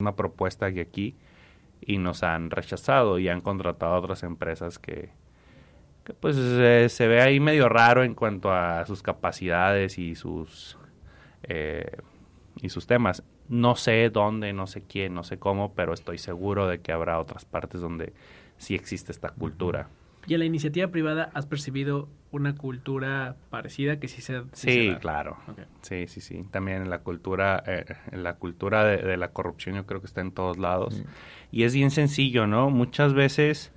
una propuesta que aquí y nos han rechazado y han contratado a otras empresas que, pues se ve ahí medio raro en cuanto a sus capacidades y sus eh, y sus temas. No sé dónde, no sé quién, no sé cómo, pero estoy seguro de que habrá otras partes donde sí existe esta cultura. ¿Y en la iniciativa privada has percibido una cultura parecida que sí se Sí, claro. Sí, sí, sí. También en la cultura, eh, en la cultura de, la corrupción yo creo que está en todos lados. Y es bien sencillo, ¿no? Muchas veces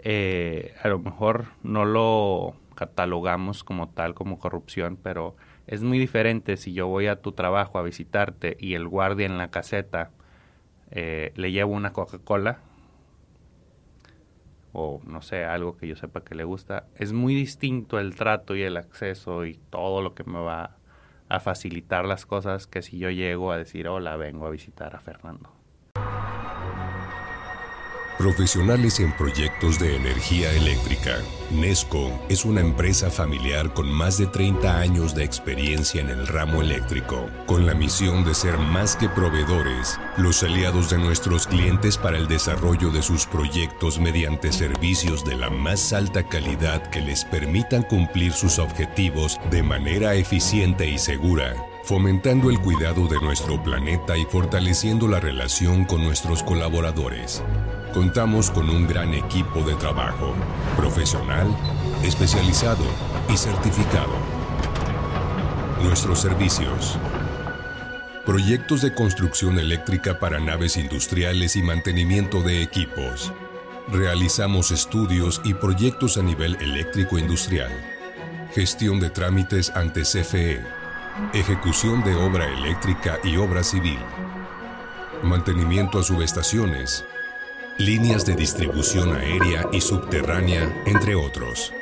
eh, a lo mejor no lo catalogamos como tal, como corrupción, pero es muy diferente si yo voy a tu trabajo a visitarte y el guardia en la caseta eh, le llevo una Coca-Cola o no sé, algo que yo sepa que le gusta, es muy distinto el trato y el acceso y todo lo que me va a facilitar las cosas que si yo llego a decir, hola, vengo a visitar a Fernando. Profesionales en proyectos de energía eléctrica. Nesco es una empresa familiar con más de 30 años de experiencia en el ramo eléctrico, con la misión de ser más que proveedores, los aliados de nuestros clientes para el desarrollo de sus proyectos mediante servicios de la más alta calidad que les permitan cumplir sus objetivos de manera eficiente y segura fomentando el cuidado de nuestro planeta y fortaleciendo la relación con nuestros colaboradores. Contamos con un gran equipo de trabajo, profesional, especializado y certificado. Nuestros servicios. Proyectos de construcción eléctrica para naves industriales y mantenimiento de equipos. Realizamos estudios y proyectos a nivel eléctrico industrial. Gestión de trámites ante CFE. Ejecución de obra eléctrica y obra civil. Mantenimiento a subestaciones líneas de distribución aérea y subterránea, entre otros.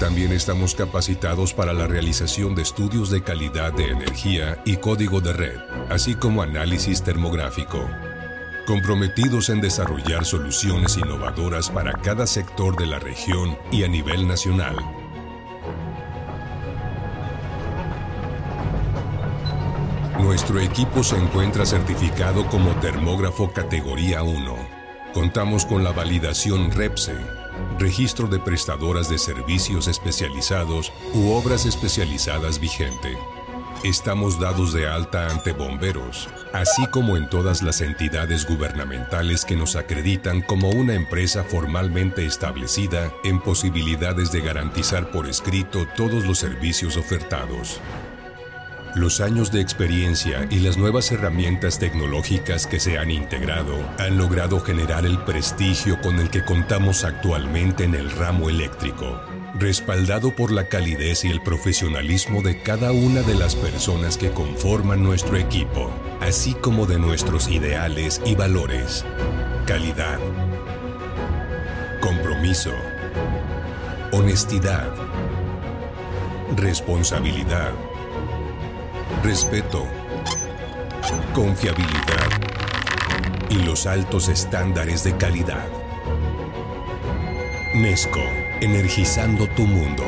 También estamos capacitados para la realización de estudios de calidad de energía y código de red, así como análisis termográfico. Comprometidos en desarrollar soluciones innovadoras para cada sector de la región y a nivel nacional Nuestro equipo se encuentra certificado como termógrafo categoría 1. Contamos con la validación REPSE, Registro de Prestadoras de Servicios Especializados u Obras Especializadas vigente. Estamos dados de alta ante bomberos, así como en todas las entidades gubernamentales que nos acreditan como una empresa formalmente establecida en posibilidades de garantizar por escrito todos los servicios ofertados. Los años de experiencia y las nuevas herramientas tecnológicas que se han integrado han logrado generar el prestigio con el que contamos actualmente en el ramo eléctrico, respaldado por la calidez y el profesionalismo de cada una de las personas que conforman nuestro equipo, así como de nuestros ideales y valores. Calidad. Compromiso. Honestidad. Responsabilidad respeto, confiabilidad y los altos estándares de calidad. Nesco, energizando tu mundo.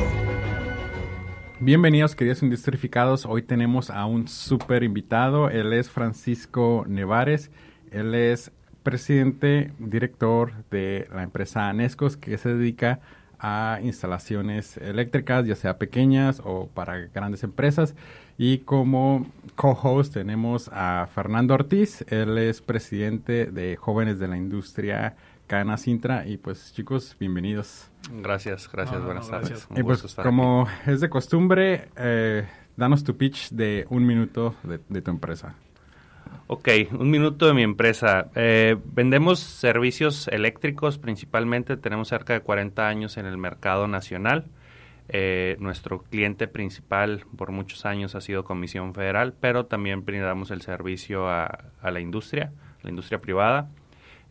Bienvenidos queridos industrificados, hoy tenemos a un súper invitado, él es Francisco Nevares, él es presidente, director de la empresa Nescos que se dedica a instalaciones eléctricas, ya sea pequeñas o para grandes empresas. Y como co-host tenemos a Fernando Ortiz, él es presidente de Jóvenes de la Industria Cana Sintra. Y pues chicos, bienvenidos. Gracias, gracias, buenas tardes. y pues como es de costumbre, eh, danos tu pitch de un minuto de, tu empresa. Ok, un minuto de mi empresa. Eh, vendemos servicios eléctricos principalmente, tenemos cerca de 40 años en el mercado nacional. Eh, nuestro cliente principal por muchos años ha sido Comisión Federal, pero también brindamos el servicio a, la industria, la industria privada.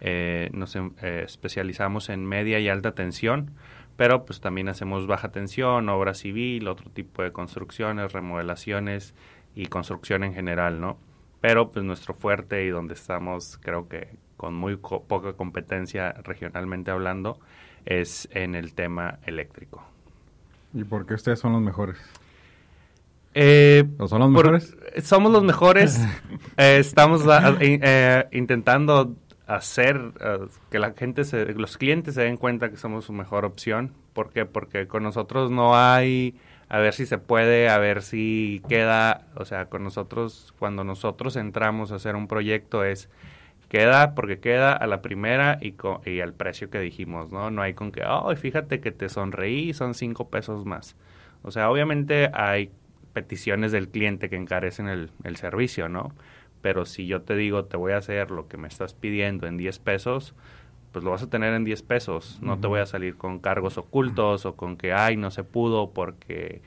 Eh, nos em, eh, especializamos en media y alta tensión, pero pues también hacemos baja tensión, obra civil, otro tipo de construcciones, remodelaciones y construcción en general, ¿no? Pero pues nuestro fuerte y donde estamos, creo que con muy poca competencia regionalmente hablando, es en el tema eléctrico. ¿Y por qué ustedes son los mejores? Eh, ¿O son los mejores? somos los mejores. Eh, estamos ah, eh, intentando hacer eh, que la gente, se, los clientes se den cuenta que somos su mejor opción. ¿Por qué? Porque con nosotros no hay a ver si se puede, a ver si queda. O sea, con nosotros, cuando nosotros entramos a hacer un proyecto es queda porque queda a la primera y, co- y al precio que dijimos, ¿no? No hay con que, oh, fíjate que te sonreí, son cinco pesos más. O sea, obviamente hay peticiones del cliente que encarecen el, el servicio, ¿no? Pero si yo te digo, te voy a hacer lo que me estás pidiendo en 10 pesos, pues lo vas a tener en 10 pesos. No te voy a salir con cargos ocultos o con que, ay, no se pudo porque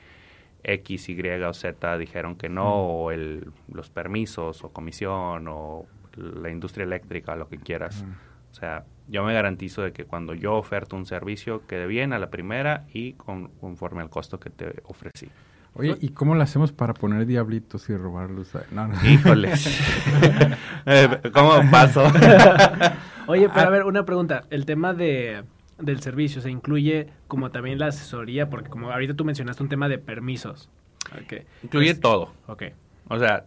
X, Y o Z dijeron que no, o el, los permisos o comisión o la industria eléctrica, lo que quieras. O sea, yo me garantizo de que cuando yo oferto un servicio quede bien a la primera y con- conforme al costo que te ofrecí. Oye, ¿y cómo lo hacemos para poner diablitos y robarlos? No, no. Híjoles. Eh, ¿Cómo paso? Oye, pero a ver, una pregunta. El tema de, del servicio se incluye como también la asesoría, porque como ahorita tú mencionaste un tema de permisos. Ok. Incluye Pues- todo. Ok. O sea,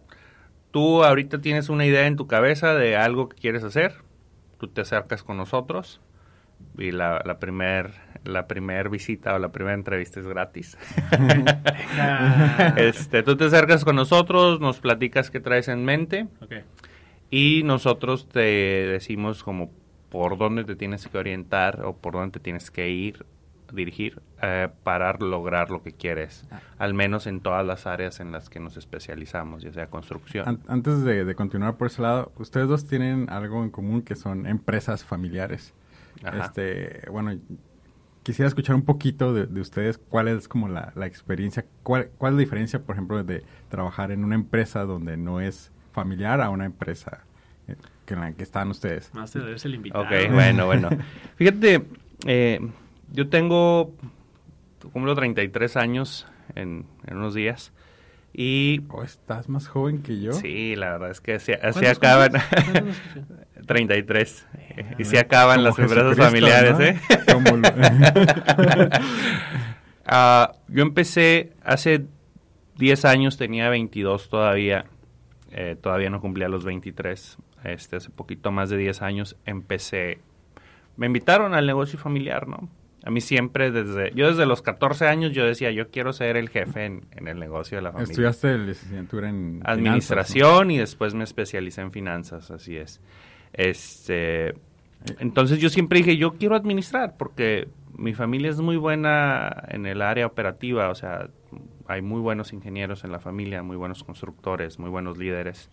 tú ahorita tienes una idea en tu cabeza de algo que quieres hacer, tú te acercas con nosotros y la, la primer la primer visita o la primera entrevista es gratis. Este, tú te acercas con nosotros, nos platicas qué traes en mente ok. y nosotros te decimos como por dónde te tienes que orientar o por dónde te tienes que ir, dirigir eh, para lograr lo que quieres, Ah. al menos en todas las áreas en las que nos especializamos, ya sea construcción. An- antes de, de continuar por ese lado, ustedes dos tienen algo en común que son empresas familiares. Ajá. Este, bueno, quisiera escuchar un poquito de, de ustedes cuál es como la, la experiencia, cuál, cuál es la diferencia, por ejemplo, de trabajar en una empresa donde no es familiar a una empresa eh, que en la que están ustedes. Master eres el invitado. Ok, bueno, bueno. Fíjate, eh, yo tengo cumplo 33 años en, en unos días y ¿O estás más joven que yo? sí, la verdad es que así, así ¿Cuántos acaban cumples? ¿Cuántos cumples? 33 y se acaban Como las empresas Jesucristo, familiares, ¿no? ¿eh? Como lo- Ah, yo empecé hace 10 años, tenía 22 todavía, eh, todavía no cumplía los 23, este, hace poquito más de 10 años empecé, me invitaron al negocio familiar, ¿no? A mí siempre desde, yo desde los 14 años yo decía, yo quiero ser el jefe en, en el negocio de la familia. Estudiaste licenciatura en Administración y después me especialicé en finanzas, así es. Este, entonces yo siempre dije, yo quiero administrar porque mi familia es muy buena en el área operativa, o sea, hay muy buenos ingenieros en la familia, muy buenos constructores, muy buenos líderes,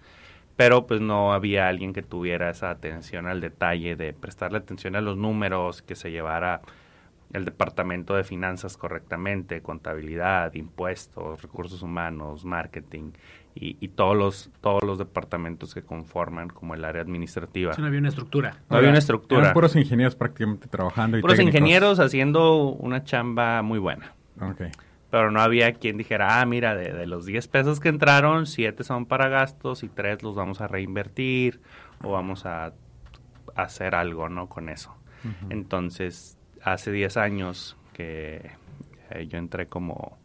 pero pues no había alguien que tuviera esa atención al detalle de prestarle atención a los números, que se llevara el departamento de finanzas correctamente, contabilidad, impuestos, recursos humanos, marketing y, y todos los todos los departamentos que conforman como el área administrativa. Sí, no había una estructura. No había una estructura. Eran puros ingenieros prácticamente trabajando y Puros técnicos. ingenieros haciendo una chamba muy buena. Ok. Pero no había quien dijera, ah, mira, de, de los 10 pesos que entraron, 7 son para gastos y 3 los vamos a reinvertir o vamos a hacer algo, ¿no? Con eso. Entonces, hace 10 años que eh, yo entré como...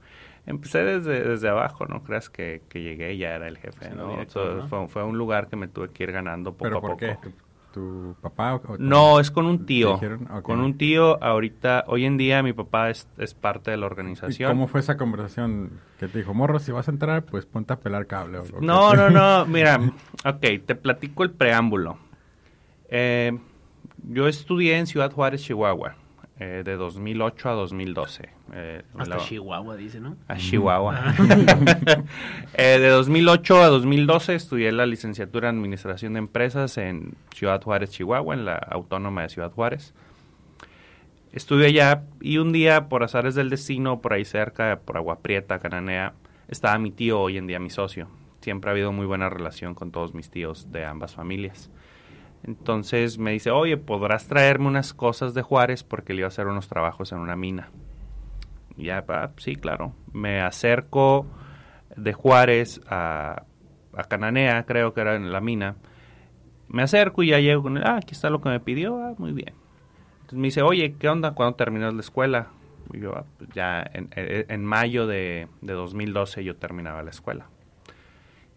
Empecé desde, desde abajo, no creas que, que llegué y ya era el jefe, Sí, ¿no? directo, ¿no? Fue, fue un lugar que me tuve que ir ganando poco ¿Pero a por poco. qué? ¿Tu, papá o, o tu- No, es con un ¿Te tío. dijeron? Con un tío, ahorita, hoy en día mi papá es, es parte de la ¿Y organización. ¿Cómo fue esa conversación que te dijo, morro, si vas a entrar, pues ponte a pelar cable? o- No, qué?" no, no, mira, ok, te platico el preámbulo. Eh, yo estudié en Ciudad Juárez, Chihuahua, eh, de 2008 a 2012. eh, Hasta la- Chihuahua, dice, ¿no? a Chihuahua. Eh, de 2008 a 2012 estudié la licenciatura en Administración de Empresas en Ciudad Juárez, Chihuahua, en la Autónoma de Ciudad Juárez. Estuve allá y un día, por azares del destino, por ahí cerca, por Agua Prieta, Cananea, estaba mi tío, hoy en día mi socio. Siempre ha habido muy buena relación con todos mis tíos de ambas familias. Entonces me dice, oye, ¿podrás traerme unas cosas de Juárez? Porque le iba a hacer unos trabajos en una mina. Y ya, ah, sí, claro. Me acerco de Juárez a, Cananea, creo que era en la mina. Me acerco y ya llego con él. Ah, aquí está lo que me pidió. Ah, muy bien. Entonces me dice, oye, ¿qué onda? ¿Cuándo terminas la escuela? yo, ah, pues ya en, mayo de, de 2012 yo terminaba la escuela.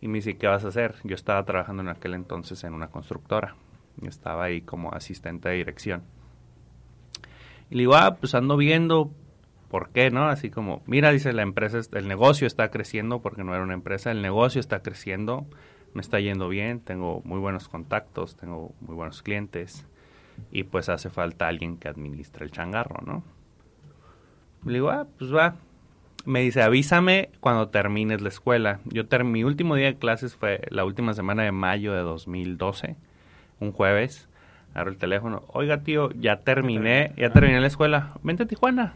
Y me dice, ¿qué vas a hacer? Yo estaba trabajando en aquel entonces en una constructora. Estaba ahí como asistente de dirección. Y le digo, ah, pues ando viendo por qué, ¿no? Así como, mira, dice la empresa, el negocio está creciendo, porque no era una empresa, el negocio está creciendo, me está yendo bien, tengo muy buenos contactos, tengo muy buenos clientes y pues hace falta alguien que administre el changarro, ¿no? Le digo, ah, pues va. Me dice, avísame cuando termines la escuela. Yo mi último día de clases fue la última semana de mayo de 2012, un jueves. Agarro el teléfono, oiga tío, ya terminé, ya terminé la escuela, vente a Tijuana.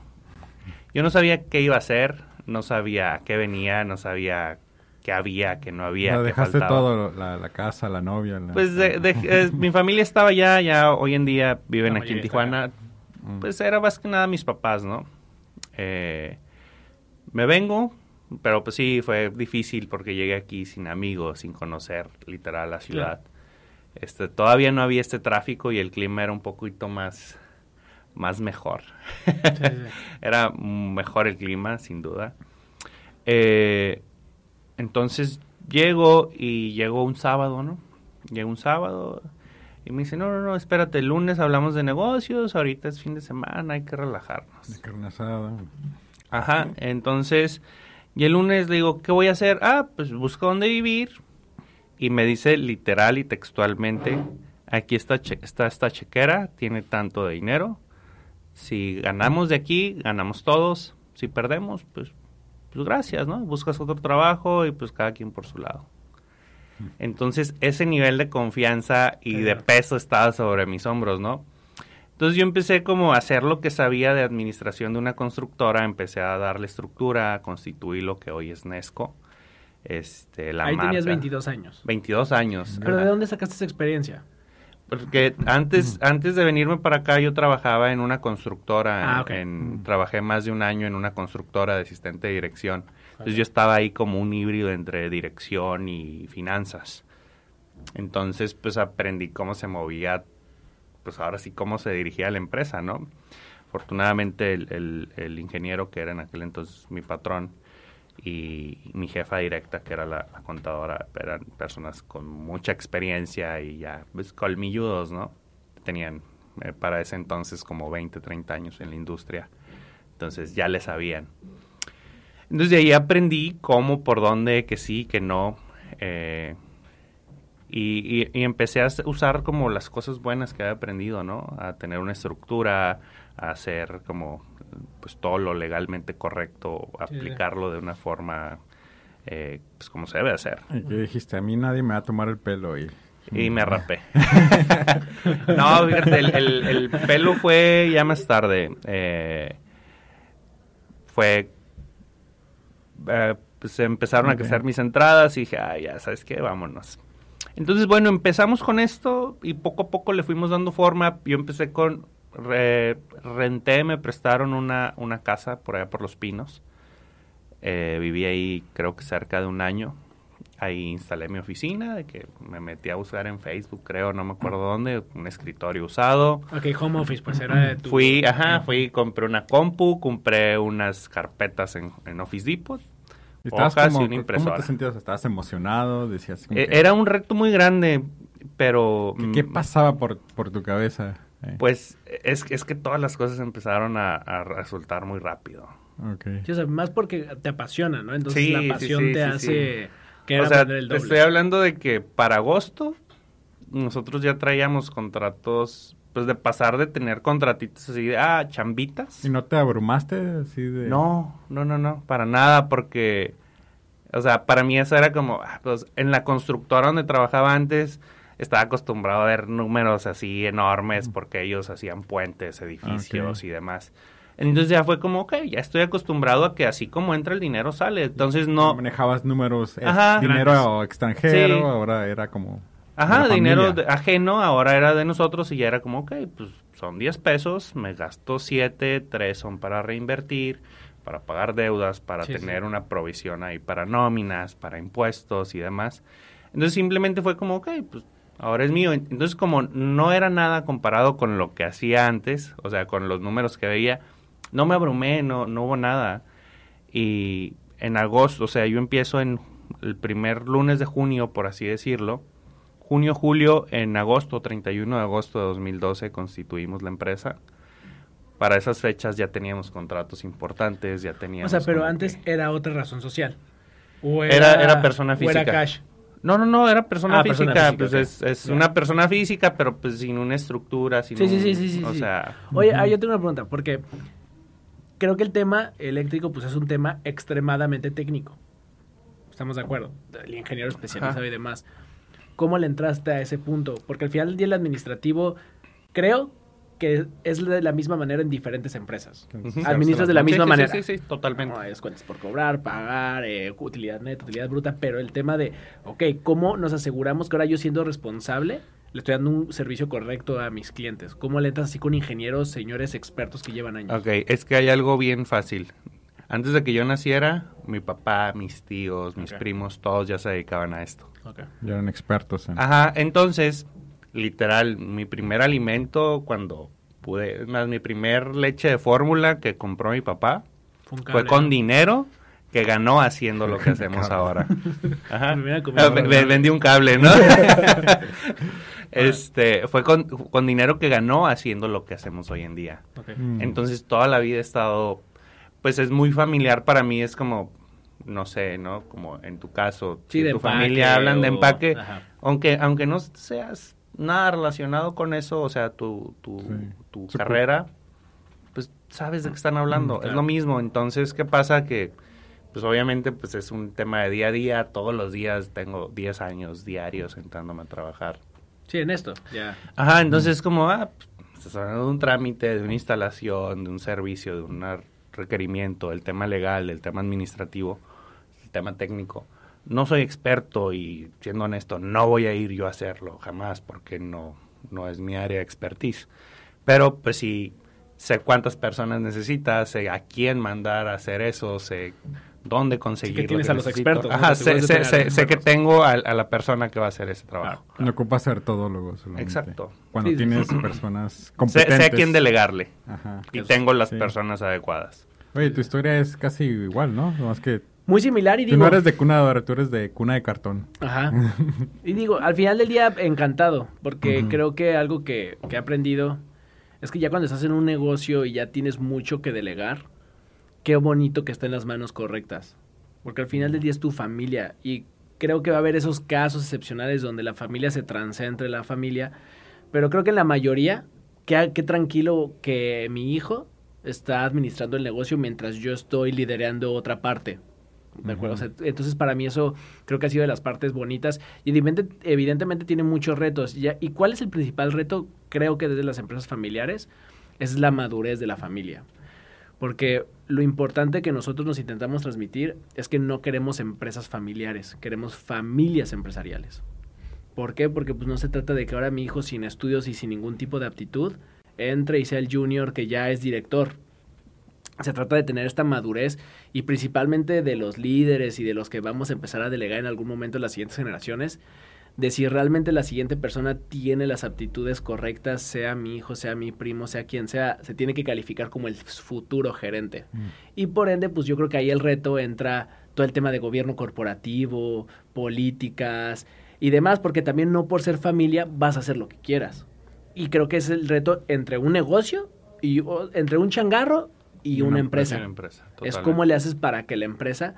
Yo no sabía qué iba a hacer, no sabía qué venía, no sabía que había, que no había. Lo dejaste todo, la, casa, la novia. Pues de, mi familia estaba ya, ya hoy en día viven aquí en Tijuana. Mm. Pues era más que nada mis papás, ¿no? Eh, me vengo, pero pues sí, fue difícil porque llegué aquí sin amigos, sin conocer literal la ciudad. Este, todavía no había este tráfico y el clima era un poquito más, más mejor. era mejor el clima, sin duda. Eh, entonces llego y llego un sábado, ¿no? Llego un sábado y me dice, no, no, no, espérate, el lunes hablamos de negocios, ahorita es fin de semana, hay que relajarnos. De carne asada. Ajá, entonces, y el lunes le digo, ¿qué voy a hacer? Ah, pues busco dónde vivir. Y me dice literal y textualmente, aquí está, está esta chequera, tiene tanto de dinero. Si ganamos de aquí, ganamos todos. Si perdemos, pues pues gracias, ¿no? Buscas otro trabajo y pues cada quien por su lado. Entonces ese nivel de confianza y de peso estaba sobre mis hombros, ¿no? Entonces yo empecé como a hacer lo que sabía de administración de una constructora, empecé a darle estructura, a constituir lo que hoy es Nesco. Este, la Ahí tenías 22 años. 22 años. ¿Pero de dónde sacaste esa experiencia? Porque antes, antes de venirme para acá yo trabajaba en una constructora, ah, en, trabajé más de un año en una constructora de asistente de dirección. Entonces yo estaba ahí como un híbrido entre dirección y finanzas. Entonces pues aprendí cómo se movía, pues ahora sí cómo se dirigía la empresa, ¿no? Afortunadamente el, el ingeniero que era en aquel entonces mi patrón, y mi jefa directa, que era la, contadora, eran personas con mucha experiencia y ya, pues colmilludos, ¿no? Tenían eh, para ese entonces como 20, 30 años en la industria. Entonces ya le sabían. Entonces de ahí aprendí cómo, por dónde, que sí, que no. Eh, y, y, empecé a usar como las cosas buenas que había aprendido, ¿no? A tener una estructura, a hacer como pues todo lo legalmente correcto, aplicarlo de una forma eh, pues como se debe hacer. Y dijiste, a mí nadie me va a tomar el pelo y... Y me rapé. no, fíjate, el, pelo fue ya más tarde. Eh, fue... Eh, pues empezaron a crecer mis entradas y dije, ah, ya, ¿sabes qué? Vámonos. Entonces, bueno, empezamos con esto y poco a poco le fuimos dando forma. Yo empecé con renté, me prestaron una, una casa por allá por Los Pinos. Eh, viví ahí creo que cerca de un año. Ahí instalé mi oficina, de que me metí a buscar en Facebook, creo, no me acuerdo dónde, un escritorio usado. Ok, home office, pues era de tu... Fui, ajá, fui, compré una compu, compré unas carpetas en, en Office Depot, hojas y una impresora. ¿Cómo te sentías? ¿Estabas emocionado? Decías e, Era un reto muy grande, pero... ¿Qué, mm, pasaba por, por tu cabeza? Pues es, es que todas las cosas empezaron a, resultar muy rápido. Okay. más porque te apasiona, ¿no? Entonces la pasión te hace... Que o sea, estoy hablando de que para agosto nosotros ya traíamos contratos pues de pasar de tener contratitos así de, ah, chambitas. ¿Y no te abrumaste así de...? No, no, no, no, para nada, porque, o sea, para mí eso era como, ah, pues en la constructora donde trabajaba antes, estaba acostumbrado a ver números así enormes porque ellos hacían puentes, edificios y demás. Entonces ya fue como, ok, ya estoy acostumbrado a que así como entra el dinero sale. Entonces no... Manejabas números, dinero extranjero, ahora era como... Ajá, dinero ajeno, ahora era de nosotros y ya era como, ok, pues son 10 pesos, me gasto 7, 3 son para reinvertir, para pagar deudas, para tener una provisión ahí para nóminas, para impuestos y demás. Entonces simplemente fue como, ok, pues ahora es mío. Entonces, como no era nada comparado con lo que hacía antes, o sea, con los números que veía, no me abrumé, no, no hubo nada. Y en agosto, o sea, yo empiezo en el primer lunes de junio, por así decirlo. Junio, julio, en agosto, 31 de agosto de 2012, constituimos la empresa. Para esas fechas ya teníamos contratos importantes, ya teníamos... O sea, pero antes que- era otra razón social. O Era- era persona o física. era cash. No, no, no, era persona Ah, física. persona física, pues es, una persona física, pero pues sin una estructura, sin Sí, sí, un- sí, sí, sí, O sí. sea, Oye, ah, yo tengo una pregunta, porque creo que el tema eléctrico pues es un tema extremadamente técnico. Estamos de acuerdo. El ingeniero especializado Ajá. y demás. ¿Cómo le entraste a ese punto? Porque al final del día el administrativo creo que es de la misma manera en diferentes empresas. Administras de la misma sí, sí, manera. Sí, sí, totalmente. No, es cuentas por cobrar, pagar, eh, utilidad neta, utilidad bruta, pero el tema de, ok, ¿cómo nos aseguramos que ahora yo siendo responsable le estoy dando un servicio correcto a mis clientes? ¿Cómo le entras así con ingenieros, señores expertos que llevan años? Ok, es que hay algo bien fácil. Antes de que yo naciera, mi papá, mis tíos, mis primos, todos ya se dedicaban a esto. Ok. Ya eran expertos en... Ajá, entonces, literal, mi primer alimento cuando pude, es más, mi primer leche de fórmula que compró mi papá Fue, con dinero que ganó haciendo lo que hacemos ahora. Ajá. Ah, vendí un cable, ¿no? este, fue con, con dinero que ganó haciendo lo que hacemos hoy en día. Ok. Mm. Entonces toda la vida he estado, pues es muy familiar para mí, es como, no sé, ¿no? Como en tu caso, Sí, si de tu empaque familia hablan de empaque, Ajá. aunque, aunque no seas nada relacionado con eso, o sea, tu, tu, Sí. tu carrera, pues sabes de qué están hablando, Mm, es lo mismo. Entonces, ¿qué pasa? Que, pues obviamente, pues es un tema de día a día, todos los días tengo 10 años diarios sentándome a trabajar. Sí, en esto, ya. Ajá, entonces es como, ah, pues, estás hablando de un trámite, de una instalación, de un servicio, de un requerimiento, el tema legal, el tema administrativo, el tema técnico. No soy experto y, siendo honesto, no voy a ir yo a hacerlo jamás porque no, no es mi área de expertise. Pero, pues sí, sé cuántas personas necesitas, sé a quién mandar a hacer eso, sé dónde conseguir lo tienes que a los necesito. expertos, ¿no? Ajá, sé, sé- sé- que tengo a, a la persona que va a hacer ese trabajo. No ocupas ser todólogo solamente. Exacto. Cuando Sí, sí, tienes sí. personas competentes. sé a quién delegarle Ajá. y Eso, tengo las sí. personas adecuadas. Oye, tu historia es casi igual, ¿no? Más que Muy similar y tú digo... no eres de cuna de oro, tú eres de cuna de cartón. Ajá. Y digo, al final del día, encantado, porque Ujú. creo que algo que, que he aprendido es que ya cuando estás en un negocio y ya tienes mucho que delegar, qué bonito que esté en las manos correctas. Porque al final del día es tu familia y creo que va a haber esos casos excepcionales donde la familia se transcentre la familia, pero creo que en la mayoría, qué, qué tranquilo que mi hijo está administrando el negocio mientras yo estoy liderando otra parte. ¿De acuerdo? O sea, entonces, para mí eso creo que ha sido de las partes bonitas. Y evidente- evidentemente tiene muchos retos. Ya- ¿Y cuál es el principal reto? Creo que desde las empresas familiares es la madurez de la familia. Porque lo importante que nosotros nos intentamos transmitir es que no queremos empresas familiares, queremos familias empresariales. ¿Por qué? Porque pues no se trata de que ahora mi hijo sin estudios y sin ningún tipo de aptitud entre y sea el junior que ya es director. Se trata de tener esta madurez y principalmente de los líderes y de los que vamos a empezar a delegar en algún momento en las siguientes generaciones, de si realmente la siguiente persona tiene las aptitudes correctas, sea mi hijo, sea mi primo, sea quien sea, se tiene que calificar como el futuro gerente. Y por ende, pues yo creo que ahí el reto entra todo el tema de gobierno corporativo, políticas y demás, porque también no por ser familia vas a hacer lo que quieras. Y creo que es el reto entre un negocio y entre un changarro y, Y una, una empresa. Una empresa, Es cómo le haces para que la empresa,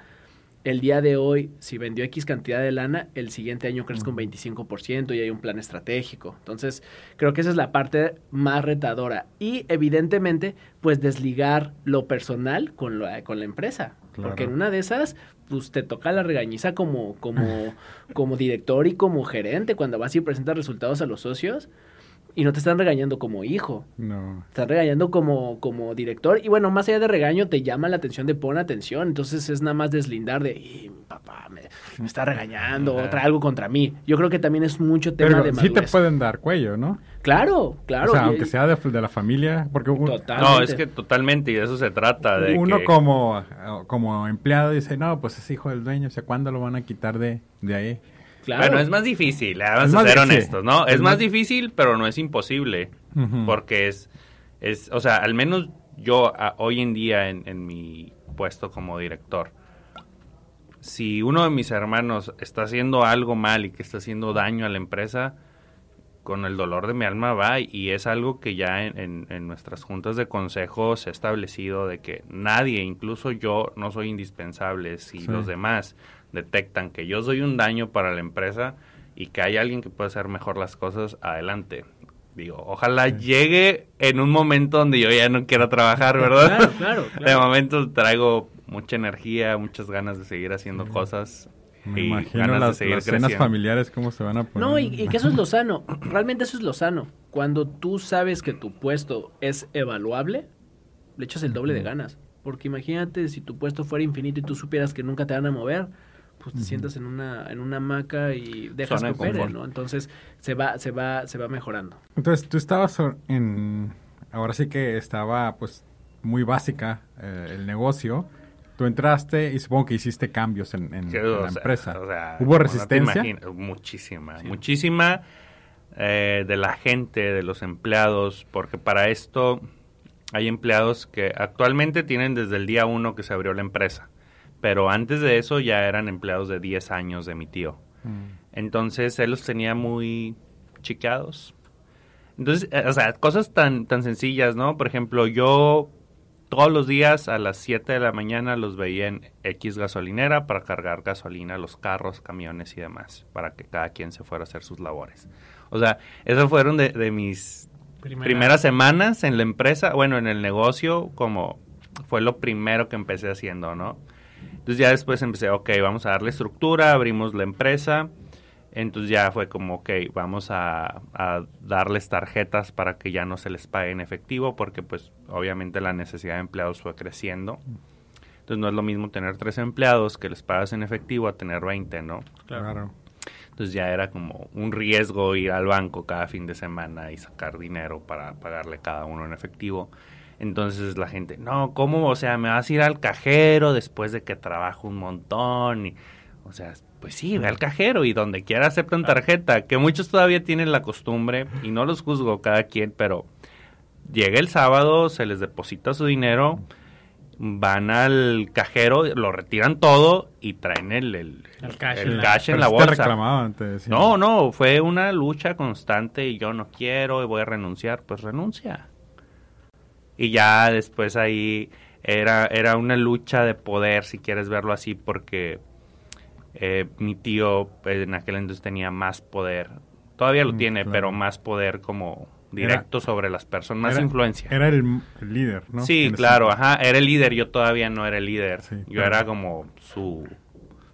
el día de hoy, si vendió X cantidad de lana, el siguiente año crezca un 25% y hay un plan estratégico. Entonces, creo que esa es la parte más retadora. Y evidentemente, pues desligar lo personal con, lo- con la empresa. Claro. Porque en una de esas, pues te toca la regañiza como, como, como director y como gerente cuando vas y presentas resultados a los socios y no te están regañando como hijo. No. Te están regañando como, como director. Y bueno, más allá de regaño, te llama la atención de pon atención. Entonces es nada más deslindar de, "Y, mi papá me, me está regañando, Ajá. trae algo contra mí. Yo creo que también es mucho tema Pero de sí te madurez. pueden dar cuello, ¿no? Claro, claro. o sea, y- aunque sea de, de la familia, porque un-. No, es que totalmente, y de eso se trata. De uno que- como, como empleado dice, no, pues es hijo del dueño, o sea, ¿cuándo lo van a quitar de, de ahí? Claro. Bueno, es más difícil, eh, vamos Es a ser honestos, ¿no? Es, Es más más- difícil, pero no es imposible. Porque es, es, o sea, al menos yo hoy en día en, en mi puesto como director, si uno de mis hermanos está haciendo algo mal y que está haciendo daño a la empresa, con el dolor de mi alma va y es algo que ya en, nuestras juntas de consejo se ha establecido de que nadie, incluso yo, no soy indispensable. Si los demás detectan que yo soy un daño para la empresa y que hay alguien que puede hacer mejor las cosas, adelante. Digo, ojalá llegue en un momento donde yo ya no quiera trabajar, ¿verdad? Claro, claro, De momento traigo mucha energía, muchas ganas de seguir haciendo cosas me imagino las, cenas familiares cómo se van a poner. No, y, que eso es lo sano. Realmente eso es lo sano. Cuando tú sabes que tu puesto es evaluable, le echas el doble de ganas. Porque imagínate si tu puesto fuera infinito y tú supieras que nunca te van a mover, pues te sientas en una en una hamaca y dejas que opere, ¿no? Entonces se va se va se va mejorando. Entonces tú estabas en ahora sí que estaba pues muy básica eh, el negocio Tú entraste y supongo que hiciste cambios en, la empresa. ¿Hubo resistencia? muchísima, muchísima eh, de la gente, de los empleados, porque para esto hay empleados que actualmente tienen desde el día uno que se abrió la empresa, pero antes de eso ya eran empleados de 10 años de mi tío. Mm. Entonces él los tenía muy chiqueados. Entonces, eh, o sea, cosas tan, tan sencillas, ¿no? Por ejemplo, yo todos los días a las 7 de la mañana los veía en X gasolinera para cargar gasolina a los carros, camiones y demás, para que cada quien se fuera a hacer sus labores. O sea, esas fueron de, mis primeras semanas en la empresa, bueno, en el negocio, como fue lo primero que empecé haciendo, ¿no? Entonces ya después empecé, ok, vamos a darle estructura, abrimos la empresa entonces ya fue como, ok, vamos a, darles tarjetas para que ya no se les pague en efectivo, porque pues obviamente la necesidad de empleados fue creciendo. Entonces no es lo mismo tener tres empleados que les pagas en efectivo a tener 20, ¿no? Claro. Entonces ya era como un riesgo ir al banco cada fin de semana y sacar dinero para pagarle cada uno en efectivo. Entonces la gente, no, ¿cómo? O sea, me vas a ir al cajero después de que trabajo un montón. Y, o sea, pues sí, ve al cajero y donde quiera aceptan tarjeta, que muchos todavía tienen la costumbre y no los juzgo cada quien, pero llega el sábado, se les deposita su dinero, van al cajero, lo retiran todo y traen el, el, cash, en la bolsa. no, no, fue una lucha constante y yo no quiero y voy a renunciar, pues renuncia. Y ya después ahí era, era una lucha de poder, si quieres verlo así, porque eh, mi tío pues, en aquel entonces tenía más poder, todavía lo mm, tiene, pero más poder como directo sobre las personas, más influencia. Era el, líder, ¿no? Sí, claro, ajá, era el líder, yo todavía no era el líder, yo era como su,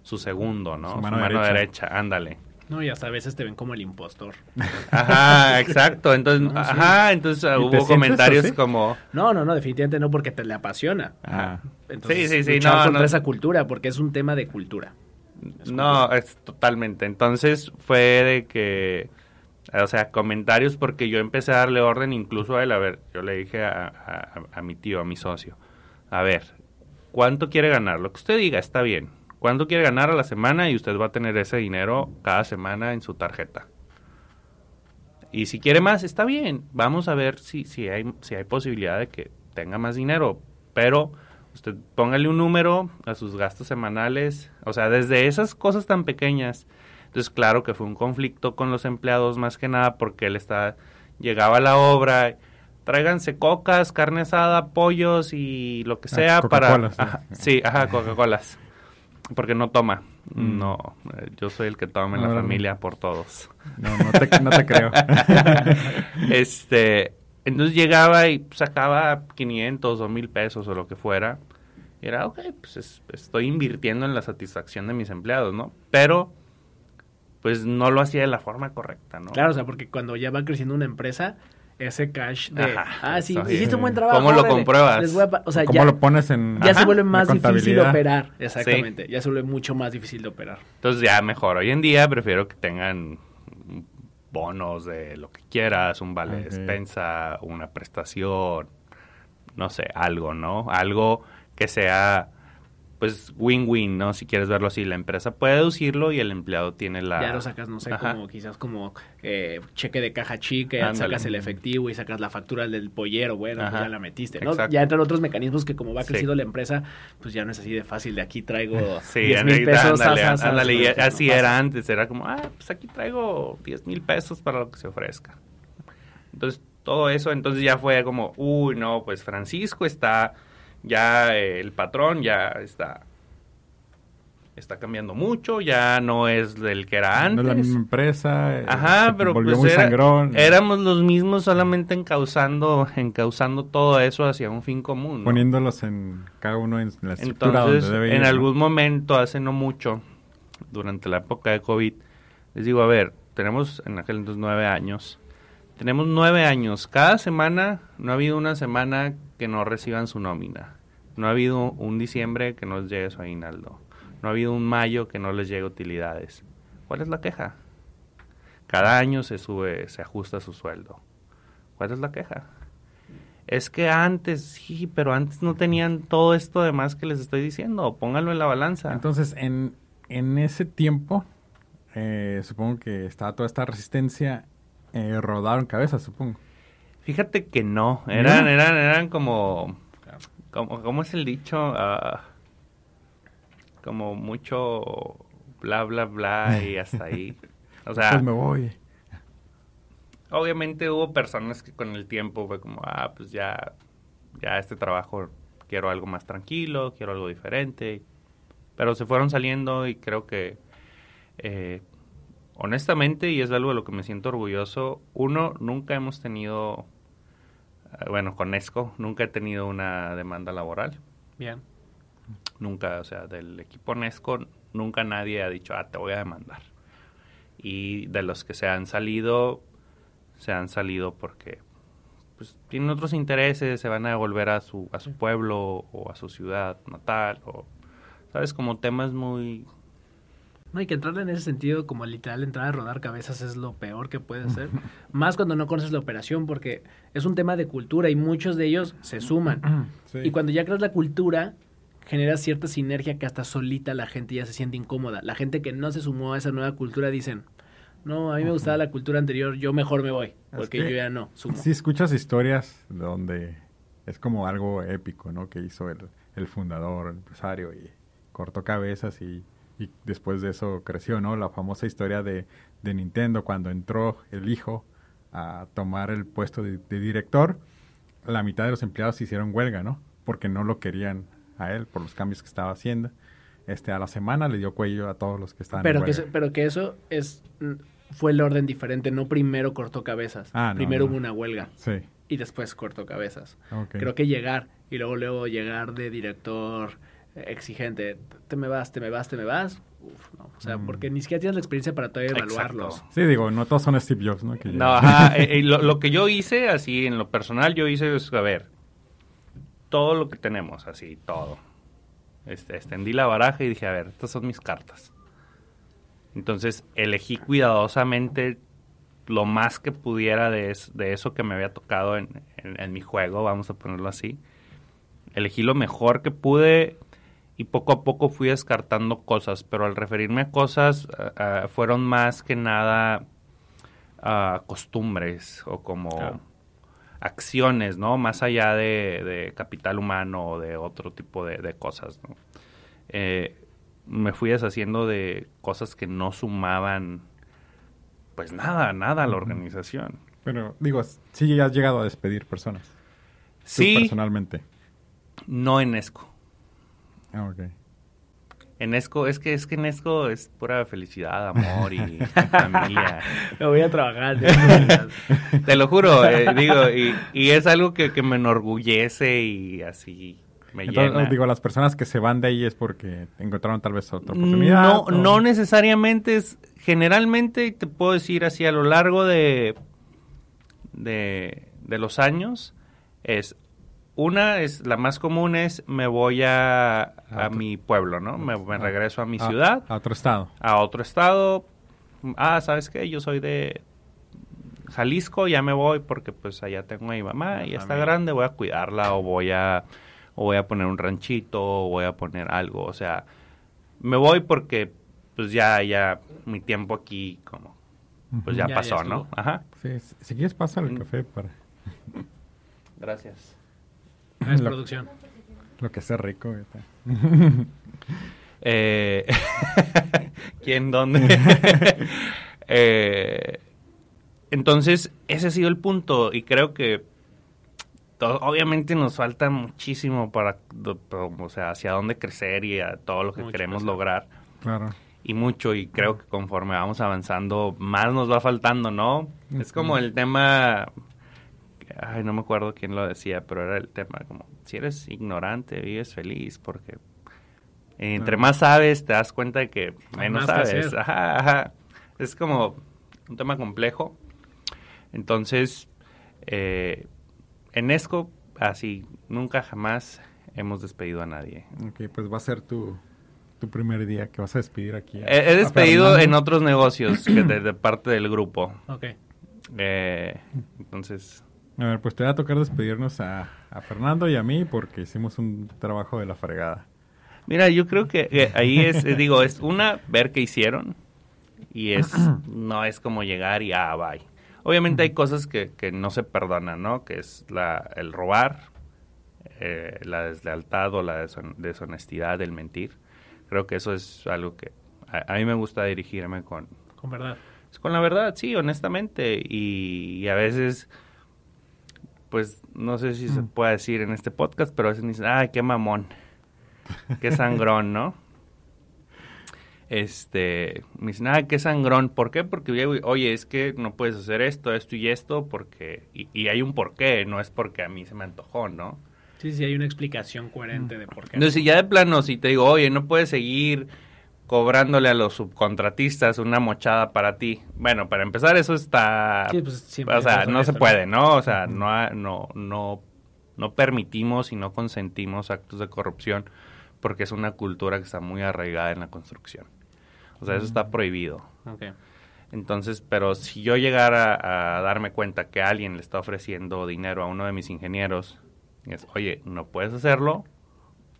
su segundo, ¿no? Su mano, derecha. ándale. No, y hasta a veces te ven como el impostor. Ajá, exacto. Entonces, ajá, entonces hubo comentarios como... No, no, no, definitivamente no, porque te le apasiona. Ajá. sí, sí, sí. No, contra esa cultura, porque es un tema de cultura no, es totalmente. Entonces fue de que, o sea, comentarios porque yo empecé a darle orden incluso a él. A ver, yo le dije a, a, mi tío, a mi socio, a ver, ¿cuánto quiere ganar? Lo que usted diga está bien. ¿Cuánto quiere ganar a la semana? Y usted va a tener ese dinero cada semana en su tarjeta. Y si quiere más, está bien. Vamos a ver si, si, hay, si hay posibilidad de que tenga más dinero. Pero Usted póngale un número a sus gastos semanales, o sea, desde esas cosas tan pequeñas. Entonces, claro que fue un conflicto con los empleados más que nada porque él está llegaba a la obra, tráiganse cocas, carne asada, pollos y lo que ah, sea para sí, ajá, Coca-Colas. Porque no toma. Mm. No, eh, yo soy el que toma en la familia por todos. No, no te, no te creo. este, entonces llegaba y sacaba 500 o 1000 pesos o lo que fuera. Y era, ok, pues estoy invirtiendo en la satisfacción de mis empleados, ¿no? Pero, pues no lo hacía de la forma correcta, ¿no? Claro, o sea, porque cuando ya va creciendo una empresa, ese cash de, ah, sí, hiciste un buen trabajo. ¿Cómo lo compruebas? o sea, ¿Cómo lo pones en Ya se vuelve más difícil de operar, exactamente. Ya se vuelve mucho más difícil de operar. Entonces ya mejor. Hoy en día prefiero que tengan bonos de lo que quieras, un vale de despensa, una prestación, no sé, algo, ¿no? Algo que sea pues win-win, ¿no? Si quieres verlo así, la empresa puede deducirlo y el empleado tiene la... Ya lo sacas, no sé, Ajá. como quizás como eh, cheque de caja chica, Ándale. sacas el efectivo y sacas la factura del pollero, bueno, pues ya la metiste, ¿no? Exacto. Ya entran otros mecanismos que como va Sí. creciendo la empresa, pues ya no es así de fácil, de aquí traigo Sí, 10 ándale, mil pesos. ándale, ándale, y pues, no así era antes, era como, ah, pues aquí traigo 10 mil pesos para lo que se ofrezca. Entonces, todo eso, entonces ya fue como, uy, no, pues Francisco está, ya eh, el patrón ya está, está cambiando mucho, ya no es del que era No antes. es la misma empresa. eh, Ajá, pero pues muy era- sangrón. éramos los mismos solamente encauzando, encauzando todo eso hacia un fin común. ¿no? Poniéndolos en cada uno en la estructura Entonces, donde debe ir. en ¿no? algún momento, hace no mucho, durante la época de COVID, les digo, a ver, tenemos en aquel entonces nueve años, tenemos nueve años, cada semana no ha habido una semana que no reciban su nómina, no ha habido un diciembre que no les llegue su aguinaldo, no ha habido un mayo que no les llegue utilidades. ¿Cuál es la queja? Cada año se sube, se ajusta su sueldo. ¿Cuál es la queja? Es que antes, sí, pero antes no tenían todo esto de más que les estoy diciendo. Pónganlo en la balanza. Entonces, en, en ese tiempo, eh, supongo que estaba toda esta resistencia, eh, rodaron cabezas, supongo. Fíjate que no. ¿Ni Eran, eran, eran como, como. ¿Cómo es el dicho? Ah, como mucho bla, bla, bla y hasta ahí. O sea, pues me voy. obviamente hubo personas que con el tiempo fue como, ah, pues ya, ya este trabajo quiero algo más tranquilo, quiero algo diferente. Pero se fueron saliendo y creo que, eh, honestamente, y es algo de lo que me siento orgulloso, uno, nunca hemos tenido, bueno, con ESCO, nunca he tenido una demanda laboral. Bien. Nunca, o sea, del equipo Nesco, nunca nadie ha dicho, ah, te voy a demandar. Y de los que se han salido, se han salido porque pues tienen otros intereses, se van a volver a su, a su pueblo o a su ciudad natal, o, ¿sabes? Como temas muy... No, y que entrarle en ese sentido, como literal entrar a rodar cabezas es lo peor que puede ser. Más cuando no conoces la operación, porque es un tema de cultura y muchos de ellos se suman. Sí. Y cuando ya creas la cultura, generas cierta sinergia que hasta solita la gente ya se siente incómoda. La gente que no se sumó a esa nueva cultura dicen, no, a mí me gustaba la cultura anterior, yo mejor me voy, porque que yo ya no sumo. Sí, escuchas historias donde es como algo épico, ¿no? Que hizo el, el fundador, el empresario, y cortó cabezas y, y después de eso creció, ¿no? La famosa historia de, de Nintendo cuando entró el hijo a tomar el puesto de, de director, la mitad de los empleados hicieron huelga, ¿no? Porque no lo querían a él por los cambios que estaba haciendo. Este, a la semana le dio cuello a todos los que estaban Pero en que, eso- pero que eso es mm, fue el orden diferente, no primero cortó cabezas, Ah, no, primero no. hubo una huelga Sí, y después cortó cabezas. Creo que llegar y luego luego llegar de director exigente, te me vas, te me vas, te me vas, uf, no, o sea, Mm. porque ni siquiera tienes la experiencia para todavía evaluarlos. Exacto. Sí, digo, no todos son Steve Jobs, ¿no? Que No, ajá, eh, eh, lo, lo que yo hice, así, en lo personal, yo hice, es, a ver, todo lo que tenemos, así, todo. Este, extendí la baraja y dije, a ver, estas son mis cartas. Entonces, elegí cuidadosamente lo más que pudiera de, es- de eso que me había tocado en, en- en mi juego, vamos a ponerlo así. Elegí lo mejor que pude y poco a poco fui descartando cosas, pero al referirme a cosas, ah, ah, fueron más que nada ah, costumbres o como Claro. acciones, ¿no? Más allá de, de capital humano o de otro tipo de, de cosas, ¿no? Eh, me fui deshaciendo de cosas que no sumaban, pues nada, nada a la organización. Pero, digo, sí has llegado a despedir personas. Tú Sí, personalmente. no en ESCO. Ah, ok. En ESCO, es que, es que en ESCO es pura felicidad, amor y familia. Me voy a trabajar. Te lo juro, eh, digo, y, y es algo que, que me enorgullece y así me Entonces, llena. digo, las personas que se van de ahí es porque encontraron tal vez otra oportunidad. No, o- no necesariamente es, generalmente te puedo decir así a lo largo de, de, de los años, es una es la más común es me voy a, a mi pueblo, ¿no? Me, me Ah. regreso a mi a- ciudad, A otro estado. a otro estado. Ah, ¿sabes qué? Yo soy de Jalisco, ya me voy porque pues allá tengo a mi mamá, y está grande, voy a cuidarla o voy a o voy a poner un ranchito, o voy a poner algo, o sea, me voy porque pues ya, ya mi tiempo aquí como, pues ya, Ya, pasó, ya ¿no? Ajá. Sí, si quieres pasa el Mm. café para Gracias. Es Lo- producción. lo que sea rico. Eh, ¿Quién dónde? Eh, entonces, ese ha sido el punto y creo que obviamente nos falta muchísimo para, o sea, hacia dónde crecer y a todo lo que Mucho queremos crecer. lograr Claro. y mucho y creo que conforme vamos avanzando más nos va faltando, ¿no? Es como el tema, ay, no me acuerdo quién lo decía, pero era el tema como, si eres ignorante, vives feliz, porque entre más sabes te das cuenta de que menos sabes. hacer. Ajá, ajá. Es como un tema complejo. Entonces, eh, en ESCO, así, nunca jamás hemos despedido a nadie. Ok, pues va a ser tu, tu primer día que vas a despedir aquí. a- He, despedido en otros negocios que de, de parte del grupo. Ok. Eh, entonces, A ver, pues te va a tocar despedirnos a, a Fernando y a mí porque hicimos un trabajo de la fregada. mira, yo creo que, ahí es, eh, digo, es una, ver qué hicieron y es, no es como llegar y, ah, bye. Obviamente hay cosas que, que no se perdonan, ¿no? Que es la, el robar, eh, la deslealtad o la deshon- deshonestidad, el mentir. Creo que eso es algo que a, a mí me gusta dirigirme con, Con verdad. Con la verdad, sí, honestamente. Y, y a veces, pues no sé si se Mm. puede decir en este podcast, pero a veces me dicen, ay, qué mamón, qué sangrón, ¿no? Este, me dicen, ay, qué sangrón. ¿Por qué? Porque, oye, es que no puedes hacer esto, esto y esto, porque, y, y hay un porqué, no es porque a mí se me antojó, ¿no? Sí, sí, hay una explicación coherente de por qué. Entonces, si ya de plano, si te digo, oye, no puedes seguir cobrándole a los subcontratistas una mochada para ti. Bueno, para empezar, eso está... Sí, pues, o sea, no se puede, ¿no? O sea, no, no, no, no permitimos y no consentimos actos de corrupción porque es una cultura que está muy arraigada en la construcción. O sea, eso está prohibido. Ok. Entonces, pero si yo llegara a darme cuenta que alguien le está ofreciendo dinero a uno de mis ingenieros, es, oye, no puedes hacerlo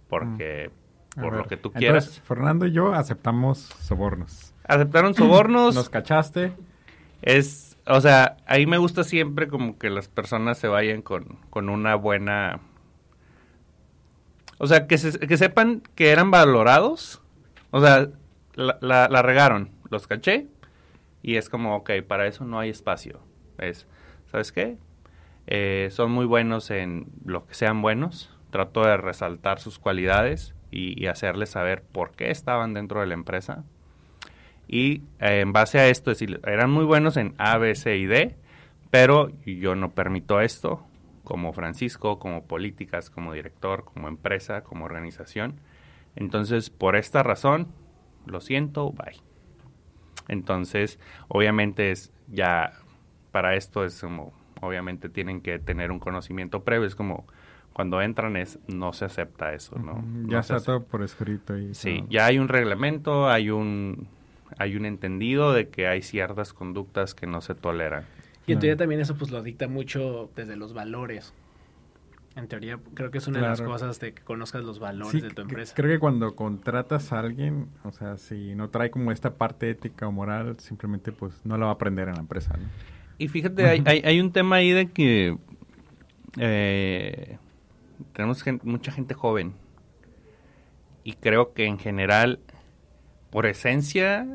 porque A por ver, lo que tú entonces, quieras. Fernando y yo aceptamos sobornos. Aceptaron sobornos. Nos cachaste. Es, o sea, ahí me gusta siempre como que las personas se vayan con, con una buena... O sea, que, se- que sepan que eran valorados. O sea, la, la- la regaron, los caché. Y es como, ok, para eso no hay espacio. Es, ¿sabes qué? Eh, son muy buenos en lo que sean buenos. Trato de resaltar sus cualidades y, hacerles saber por qué estaban dentro de la empresa. Y eh, en base a esto, eran muy buenos en A, B, C y D, pero yo no permito esto como Francisco, como políticas, como director, como empresa, como organización. Entonces, por esta razón, lo siento, bye. Entonces, obviamente es ya, para esto es como, obviamente tienen que tener un conocimiento previo, es como cuando entran es, no se acepta eso, ¿no? Ya No está todo por escrito. Y Sí, todo. ya hay un reglamento, hay un, hay un entendido de que hay ciertas conductas que no se toleran. Y en teoría también eso pues lo dicta mucho desde los valores. En teoría creo que es una de las cosas de que conozcas los valores Sí, de tu empresa. Creo que cuando contratas a alguien, o sea, si no trae como esta parte ética o moral, simplemente pues no la va a aprender en la empresa, ¿no? Y fíjate, hay, hay, hay un tema ahí de que eh, tenemos mucha gente joven. Y creo que en general, por esencia,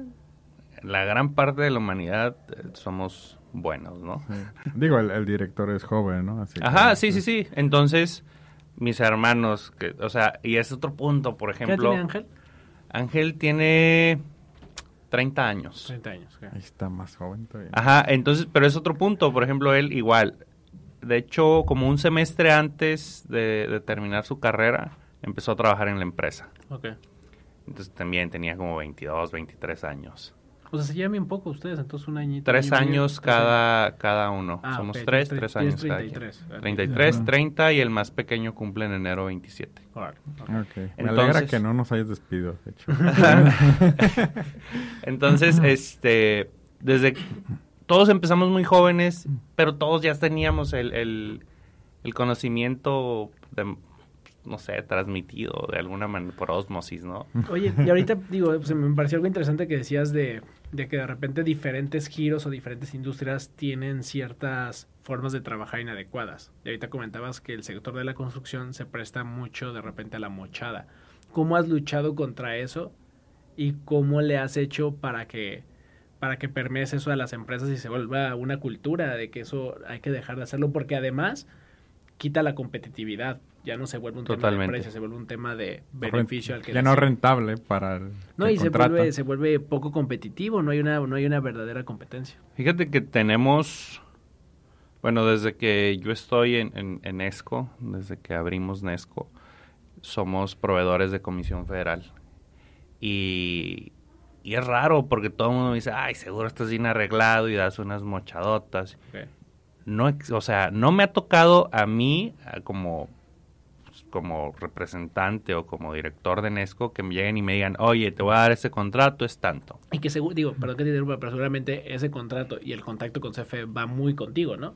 la gran parte de la humanidad eh, somos buenos, ¿no? Sí. Digo, el, el director es joven, ¿no? Así que, Ajá, sí, sí, sí. Entonces, mis hermanos, que, o sea, y es otro punto, por ¿Qué ejemplo. tiene Ángel? Ángel tiene 30 años. 30 años. Ahí está más joven todavía. Ajá, entonces, pero es otro punto. Por ejemplo, él igual. De hecho, como un semestre antes de, de terminar su carrera, empezó a trabajar en la empresa. Ok. Entonces también tenía como 22, 23 años. O sea, se llevan bien poco ustedes, entonces un añito. Tres años tres años. cada, cada uno. Ah, Somos ok, tres, tres tre- años tienes cada quien. 33. Ok. 33, Ajá. 30 y el más pequeño cumple en enero 27. Órale, ok. Ok. Me Entonces- alegra que no nos hayas despido, de hecho. Entonces, este, desde todos empezamos muy jóvenes, pero todos ya teníamos el, el, el conocimiento de no sé, transmitido de alguna manera por osmosis, ¿no? Oye, y ahorita digo, pues, me pareció algo interesante que decías de, de que de repente diferentes giros o diferentes industrias tienen ciertas formas de trabajar inadecuadas. Y ahorita comentabas que el sector de la construcción se presta mucho de repente a la mochada. ¿Cómo has luchado contra eso y cómo le has hecho para que para que permees eso a las empresas y se vuelva una cultura de que eso hay que dejar de hacerlo porque además quita la competitividad. Ya no se vuelve un tema de precio, se vuelve un tema de beneficio al que ya no rentable para el No, y se vuelve, se vuelve poco competitivo, no hay una no hay una verdadera competencia. Fíjate que tenemos bueno, desde que yo estoy en, en, en Nesco, desde que abrimos Nesco, somos proveedores de Comisión Federal. Y, y es raro porque todo el mundo dice, ay, seguro estás bien arreglado y das unas mochadotas. No, o sea, no me ha tocado a mí como, como representante o como director de Nesco que me lleguen y me digan, oye, te voy a dar ese contrato, es tanto. Y que seguro, digo, perdón que te interrumpa, pero seguramente ese contrato y el contacto con CFE va muy contigo, ¿no?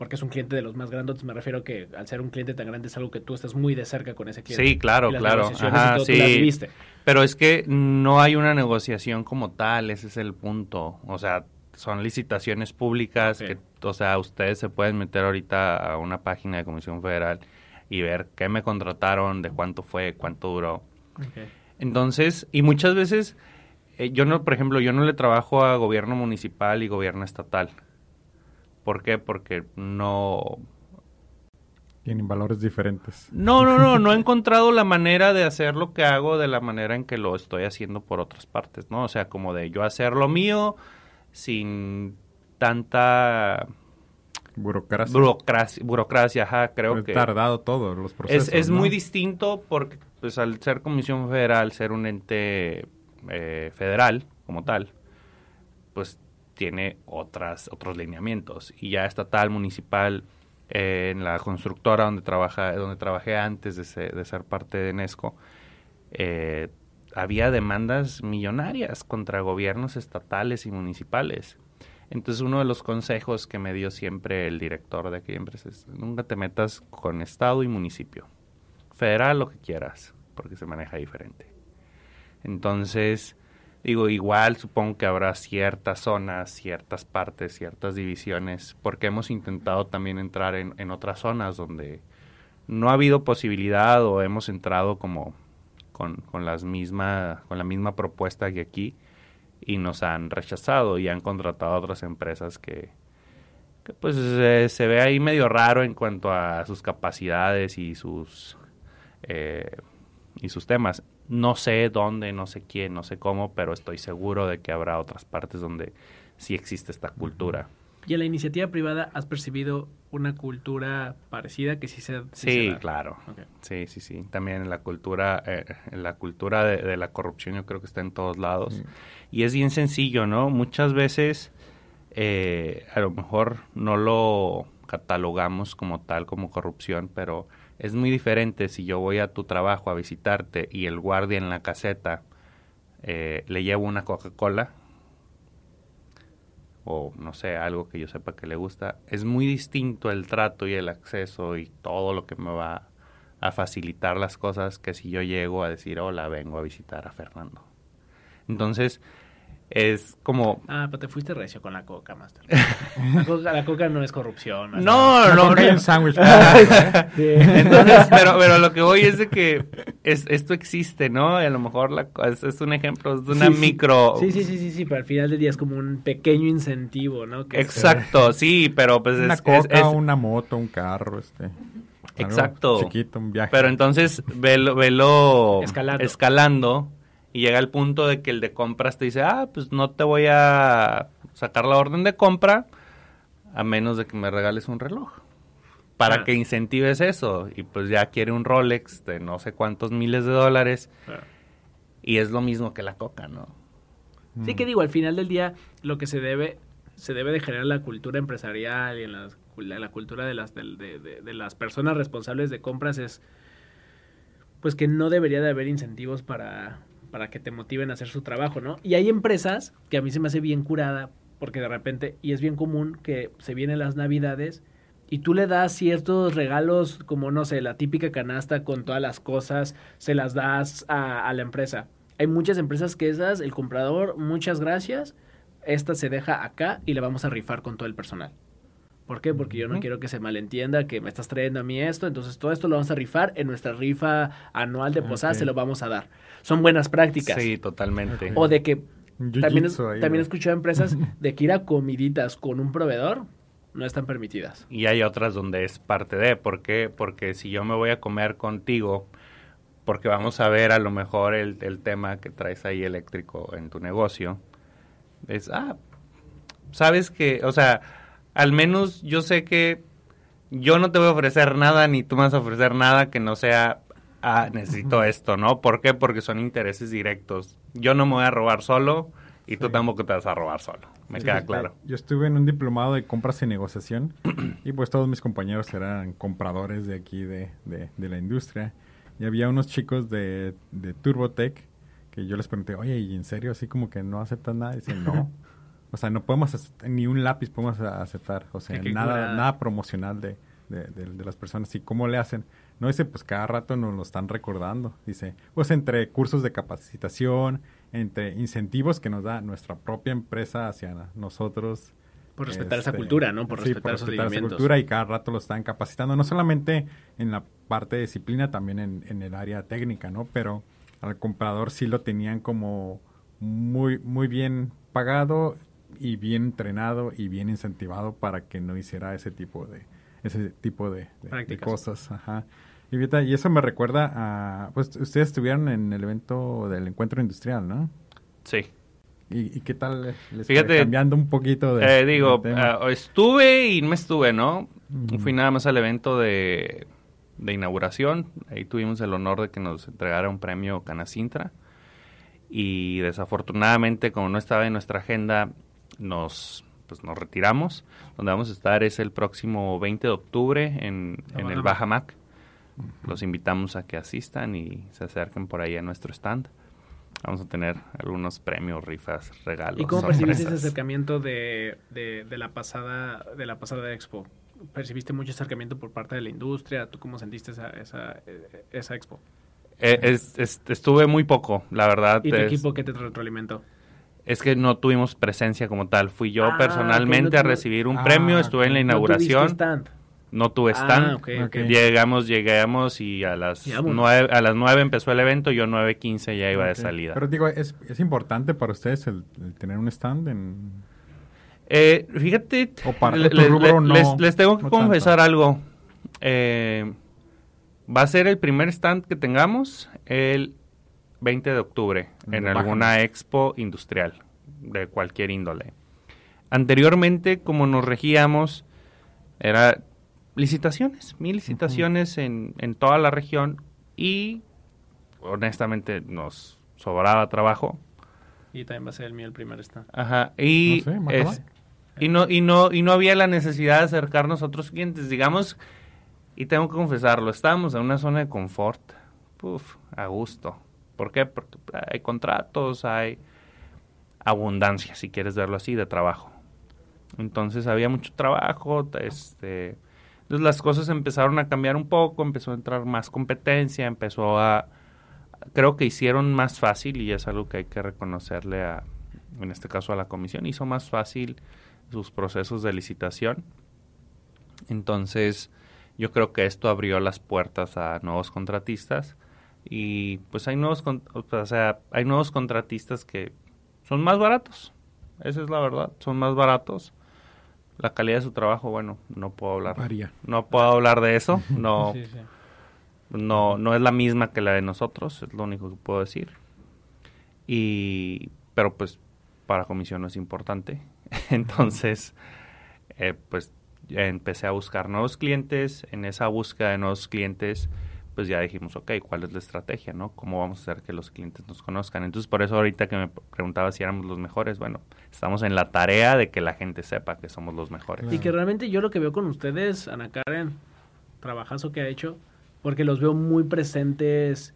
Porque es un cliente de los más grandes, me refiero que al ser un cliente tan grande es algo que tú estás muy de cerca con ese cliente. Sí, claro, claro. Ajá, sí. Pero es que no hay una negociación como tal, ese es el punto. O sea, son licitaciones públicas que, o sea, ustedes se pueden meter ahorita a una página de Comisión Federal y ver qué me contrataron, de cuánto fue, cuánto duró. Entonces, y muchas veces, eh, yo no, por ejemplo, yo no le trabajo a gobierno municipal y gobierno estatal ¿Por qué? Porque no... Tienen valores diferentes. No, no, no, no he encontrado la manera de hacer lo que hago de la manera en que lo estoy haciendo por otras partes, ¿no? O sea, como de yo hacer lo mío sin tanta burocracia. Burocracia, burocracia ajá, creo que... tardado todo los procesos, Es, es muy distinto porque, pues, al ser Comisión Federal, ser un ente eh, federal como tal, pues tiene otras, otros lineamientos. Y ya estatal, municipal, eh, en la constructora donde, trabaja, donde trabajé antes de ser, parte de Nesco, eh, había demandas millonarias contra gobiernos estatales y municipales. Entonces uno de los consejos que me dio siempre el director de aquella empresa es nunca te metas con estado y municipio. Federal lo que quieras, porque se maneja diferente. Entonces, Digo, igual supongo que habrá ciertas zonas, ciertas partes, ciertas divisiones, porque hemos intentado también entrar en, en otras zonas donde no ha habido posibilidad o hemos entrado como con, con, las misma, con la misma propuesta que aquí y nos han rechazado y han contratado a otras empresas que, pues se ve ahí medio raro en cuanto a sus capacidades y sus eh, y sus temas. No sé dónde, no sé quién, no sé cómo, pero estoy seguro de que habrá otras partes donde sí existe esta cultura. ¿Y en la iniciativa privada has percibido una cultura parecida que sí se Sí, claro. Sí, sí, sí. También en la cultura, eh, en la cultura de, la corrupción yo creo que está en todos lados. Y es bien sencillo, ¿no? Muchas veces eh, a lo mejor no lo catalogamos como tal, como corrupción, pero es muy diferente si yo voy a tu trabajo a visitarte y el guardia en la caseta eh, le llevo una Coca-Cola o no sé, algo que yo sepa que le gusta. Es muy distinto el trato y el acceso y todo lo que me va a facilitar las cosas que si yo llego a decir, hola, vengo a visitar a Fernando. Entonces, es como... Ah, pero te fuiste recio con la coca, Master. La coca, no es corrupción. No, no, no. un sándwich. Entonces, pero, pero lo que voy es de que es, esto existe, ¿no? Y a lo mejor la, es, un ejemplo, es una micro... Sí, sí, sí, sí, sí, pero al final del día es como un pequeño incentivo, ¿no? Exacto, sí, pero pues una coca, una moto, un carro, este... Exacto. Chiquito, un viaje. Pero entonces velo, velo escalando. escalando y llega el punto de que el de compras te dice, ah, pues no te voy a sacar la orden de compra a menos de que me regales un reloj. Para ah. que incentives eso. Y pues ya quiere un Rolex de no sé cuántos miles de dólares. Ah. Y es lo mismo que la coca, ¿no? Sí que digo, al final del día lo que se debe, se debe de generar la cultura empresarial y en la, la cultura de las, de, de, de las personas responsables de compras es pues que no debería de haber incentivos para, para que te motiven a hacer su trabajo, ¿no? Y hay empresas que a mí se me hace bien curada, porque de repente, y es bien común que se vienen las navidades y tú le das ciertos regalos, como no sé, la típica canasta con todas las cosas, se las das a, la empresa. Hay muchas empresas que esas, el comprador, muchas gracias, esta se deja acá y le vamos a rifar con todo el personal. ¿Por qué? Porque yo no quiero que se malentienda que me estás trayendo a mí esto, entonces todo esto lo vamos a rifar en nuestra rifa anual de posadas, se lo vamos a dar. Son buenas prácticas. Sí, totalmente. O de que también, es, también he escuchado empresas de que ir a comiditas con un proveedor no están permitidas. Y hay otras donde es parte de, ¿por qué? Porque si yo me voy a comer contigo, porque vamos a ver a lo mejor el, el tema que traes ahí eléctrico en tu negocio, es, ah, sabes que, o sea, al menos yo sé que yo no te voy a ofrecer nada ni tú me vas a ofrecer nada que no sea, ah, necesito esto, ¿no? ¿Por qué? Porque son intereses directos. Yo no me voy a robar solo y tú tampoco te vas a robar solo. Me queda claro. Yo estuve en un diplomado de compras y negociación y pues todos mis compañeros eran compradores de aquí de, de, de la industria. Y había unos chicos de, de Turbotech que yo les pregunté, oye, ¿y en serio así como que no aceptan nada? Y dicen, no. O sea, no podemos, ni un lápiz podemos aceptar. O sea, nada, nada promocional de, de, las personas. ¿Y cómo le hacen? No dice, pues cada rato nos lo están recordando. Dice, pues entre cursos de capacitación, entre incentivos que nos da nuestra propia empresa hacia nosotros. Por respetar esa este, cultura, ¿no? Por respetar, por respetar esa cultura y cada rato lo están capacitando, no solamente en la parte de disciplina, también en, en el área técnica, ¿no? Pero al comprador sí lo tenían como muy, muy bien pagado y bien entrenado y bien incentivado para que no hiciera ese tipo de ese tipo de, cosas. Ajá. Y, y eso me recuerda a, pues ustedes estuvieron en el evento del encuentro industrial, ¿no? Sí. ¿Y, qué tal les Fíjate, cambiando un poquito de... Eh, digo, ah, estuve y no estuve, ¿no? Fui nada más al evento de, de inauguración. Ahí tuvimos el honor de que nos entregara un premio Canacintra. Y desafortunadamente, como no estaba en nuestra agenda, nos, pues, nos retiramos. Donde vamos a estar es el próximo 20 de octubre en, en el Baja Mac. Los invitamos a que asistan y se acerquen por ahí a nuestro stand. Vamos a tener algunos premios, rifas, regalos. ¿Y cómo percibiste ese acercamiento de, de, de, la pasada de la pasada expo? ¿Percibiste mucho acercamiento por parte de la industria? ¿Tú cómo sentiste esa, esa, esa expo? Eh, estuve muy poco, la verdad. ¿Y tu equipo qué te retroalimentó? Es que no tuvimos presencia como tal. Fui yo ah, personalmente a recibir un premio, ah, estuve en la inauguración. No, tuve ah, stand. Llegamos, llegamos y a las nueve, a las nueve empezó el evento, yo nueve quince ya iba de salida. Pero digo, ¿es, ¿es importante para ustedes el, tener un stand en...? Eh, fíjate, les, tengo que confesar algo. Eh, va a ser el primer stand que tengamos el 20 de octubre en alguna expo industrial de cualquier índole. Anteriormente, como nos regíamos, era licitaciones, mil licitaciones en, en toda la región y honestamente nos sobraba trabajo. Y también va a ser el mío el primer stand. Ajá, y, y, no, y, no, y no había la necesidad de acercarnos a otros clientes, digamos, y tengo que confesarlo, estábamos en una zona de confort, Puf, a gusto ¿Por qué? Porque hay contratos, hay abundancia, si quieres verlo así, de trabajo. Entonces había mucho trabajo, este, entonces las cosas empezaron a cambiar un poco, empezó a entrar más competencia, empezó a, creo que hicieron más fácil y es algo que hay que reconocerle a, en este caso a la comisión, hizo más fácil sus procesos de licitación. Entonces yo creo que esto abrió las puertas a nuevos contratistas y pues hay nuevos, o sea, hay nuevos contratistas que son más baratos. Esa es la verdad, son más baratos. La calidad de su trabajo, bueno, no puedo hablar. No puedo hablar de eso. No, no, no es la misma que la de nosotros, es lo único que puedo decir. Y, pero pues para comisión no es importante. Entonces, eh, pues empecé a buscar nuevos clientes. En esa búsqueda de nuevos clientes, pues ya dijimos, ok, ¿cuál es la estrategia, no? ¿Cómo vamos a hacer que los clientes nos conozcan? Entonces, por eso ahorita que me preguntaba si éramos los mejores, bueno, estamos en la tarea de que la gente sepa que somos los mejores. Y que realmente yo lo que veo con ustedes, Ana Karen, trabajazo que ha hecho, porque los veo muy presentes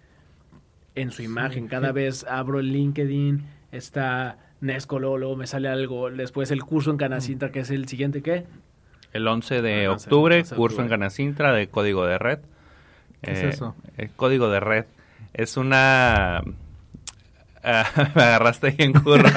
en su imagen. Cada vez abro el LinkedIn, está Nesco, luego, me sale algo, después el curso en Canacinta, que es el siguiente, ¿qué? El 11 de Ah, 11, octubre, 11 de curso en octubre. Ganacintra de código de red. ¿Qué es Eh, eso? El código de red es una... Ah, me agarraste ahí en curva.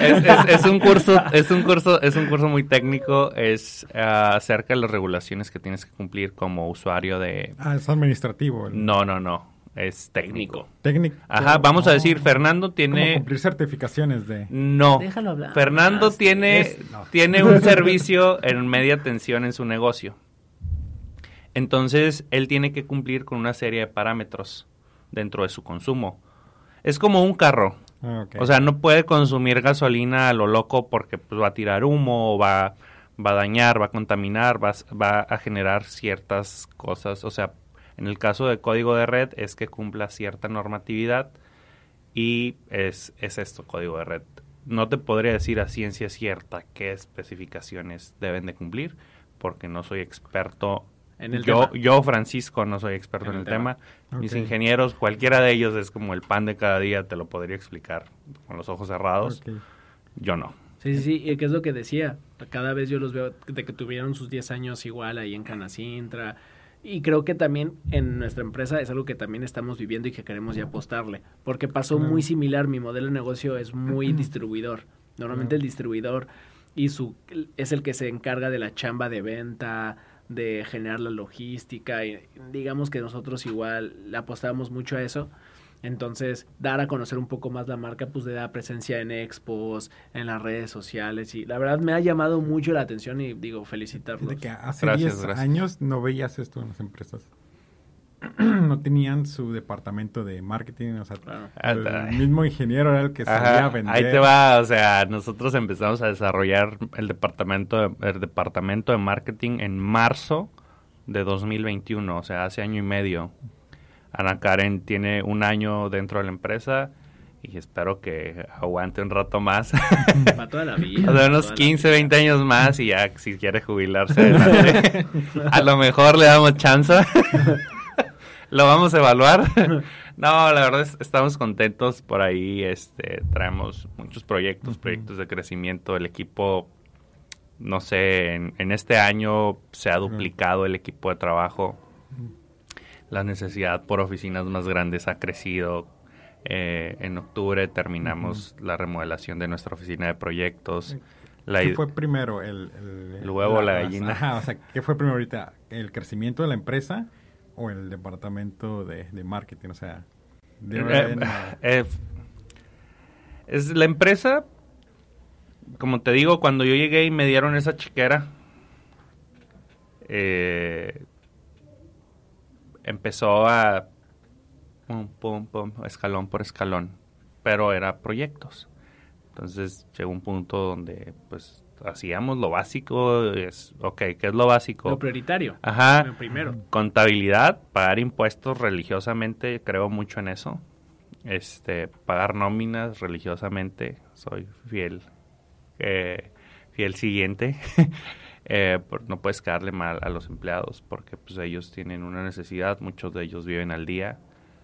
es, es- es un curso, es un curso, es un curso muy técnico. Es ah, acerca de las regulaciones que tienes que cumplir como usuario de. Ah, es administrativo. el No, no, no. Es técnico. Técnico. Ajá, vamos a decir, Fernando tiene. cumplir certificaciones de... No. Déjalo hablar. Fernando más. tiene, Es- no. tiene un servicio en media tensión en su negocio. Entonces, él tiene que cumplir con una serie de parámetros dentro de su consumo. Es como un carro. Ah. O sea, no puede consumir gasolina a lo loco porque pues, va a tirar humo, o va, va a dañar, va a contaminar, va, a s- va a generar ciertas cosas. O sea, en el caso de código de red es que cumpla cierta normatividad y es, es esto, código de red. No te podría decir a ciencia cierta qué especificaciones deben de cumplir porque no soy experto. En el yo, tema. yo, Francisco, no soy experto en, el tema. Mis ingenieros, cualquiera de ellos es como el pan de cada día, te lo podría explicar con los ojos cerrados. Yo no. Sí, sí, sí, y que es lo que decía. Cada vez yo los veo de que tuvieron sus 10 años igual ahí en Canacintra. Y creo que también en nuestra empresa es algo que también estamos viviendo y que queremos ya apostarle. Porque pasó muy similar, mi modelo de negocio es muy distribuidor. Normalmente el distribuidor y su es el que se encarga de la chamba de venta, de generar la logística. Y digamos que nosotros igual le apostamos mucho a eso. Entonces, dar a conocer un poco más la marca, pues le da presencia en expos, en las redes sociales. Y la verdad me ha llamado mucho la atención y digo, felicitarlos. De que hace Gracias, 10 gracias. años no veías esto en las empresas. no tenían su departamento de marketing, o sea, Claro. el mismo ingeniero era el que salía a Ajá, vender. ahí te va, o sea, nosotros empezamos a desarrollar el departamento, de, el departamento de marketing en marzo de 2021, o sea, hace año y medio. Ana Karen tiene un año dentro de la empresa y espero que aguante un rato más. Para toda la vida. O sea, unos toda la 15, vida. 20 años más y ya si quiere jubilarse adelante. a lo mejor le damos chance. lo vamos a evaluar. no, la verdad es, estamos contentos por ahí. Este, traemos muchos proyectos, proyectos de crecimiento. El equipo, no sé, en, en este año se ha duplicado el equipo de trabajo. La necesidad por oficinas más grandes ha crecido. Eh, en octubre terminamos la remodelación de nuestra oficina de proyectos. La ¿Qué fue primero? El, el- El huevo o la las- gallina. Ajá, o sea, ¿qué fue primero ahorita? ¿El crecimiento de la empresa o el departamento de, de marketing? O sea, Eh, no. eh, es la empresa, como te digo, cuando yo llegué y me dieron esa chiquera, eh, empezó a pum, pum, pum, escalón por escalón, pero era proyectos. Entonces llegó un punto donde pues hacíamos lo básico, es, ok, ¿qué es lo básico? Lo prioritario. Ajá. Lo primero. Contabilidad, pagar impuestos religiosamente, creo mucho en eso. Este, pagar nóminas religiosamente, soy fiel, eh, fiel siguiente. Eh, por- no puedes caerle mal a los empleados porque pues ellos tienen una necesidad, muchos de ellos viven al día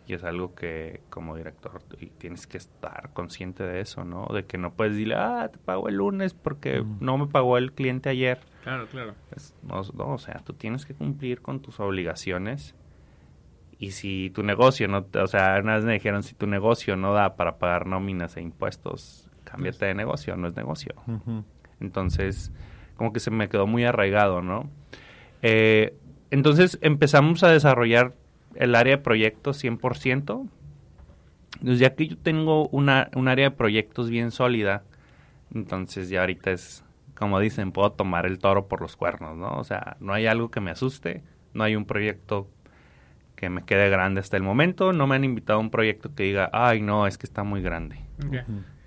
y es algo que como director y tienes que estar consciente de eso, ¿no? De que no puedes decirle, ah, te pago el lunes porque Mm. no me pagó el cliente ayer. Claro, claro. Es- no, no, o sea, tú tienes que cumplir con tus obligaciones. Y si tu negocio no, o sea, una vez me dijeron, si tu negocio no da para pagar nóminas e impuestos, cámbiate de negocio, no es negocio. Entonces, como que se me quedó muy arraigado, ¿no? Eh, entonces empezamos a desarrollar el área de proyectos 100%. Entonces, ya que yo tengo una, un área de proyectos bien sólida, entonces ya ahorita es, como dicen, puedo tomar el toro por los cuernos, ¿no? O sea, no hay algo que me asuste, no hay un proyecto que me quede grande hasta el momento, no me han invitado a un proyecto que diga, ay, no, es que está muy grande.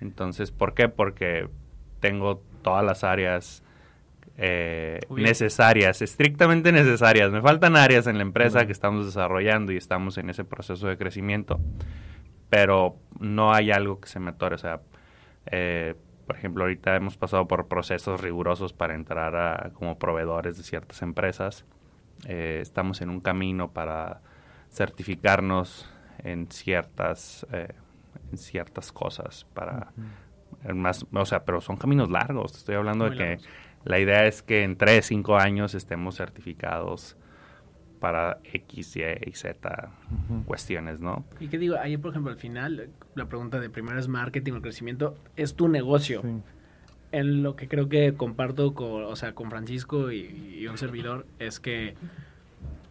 Entonces, ¿por qué? Porque tengo todas las áreas eh, necesarias, estrictamente necesarias. Me faltan áreas en la empresa que estamos desarrollando y estamos en ese proceso de crecimiento, pero no hay algo que se me atore. O sea, eh, por ejemplo, ahorita hemos pasado por procesos rigurosos para entrar a, como proveedores de ciertas empresas. Eh, estamos en un camino para certificarnos en ciertas, en ciertas cosas para más, o sea, pero son caminos largos. Te estoy hablando Muy de que largos. La idea es que en 3, 5 años estemos certificados para X, Y y Z cuestiones, ¿no? Y que digo, ahí por ejemplo al final, la pregunta de primero es marketing o crecimiento, es tu negocio. Sí. En lo que creo que comparto con, o sea, con Francisco y, y un servidor es que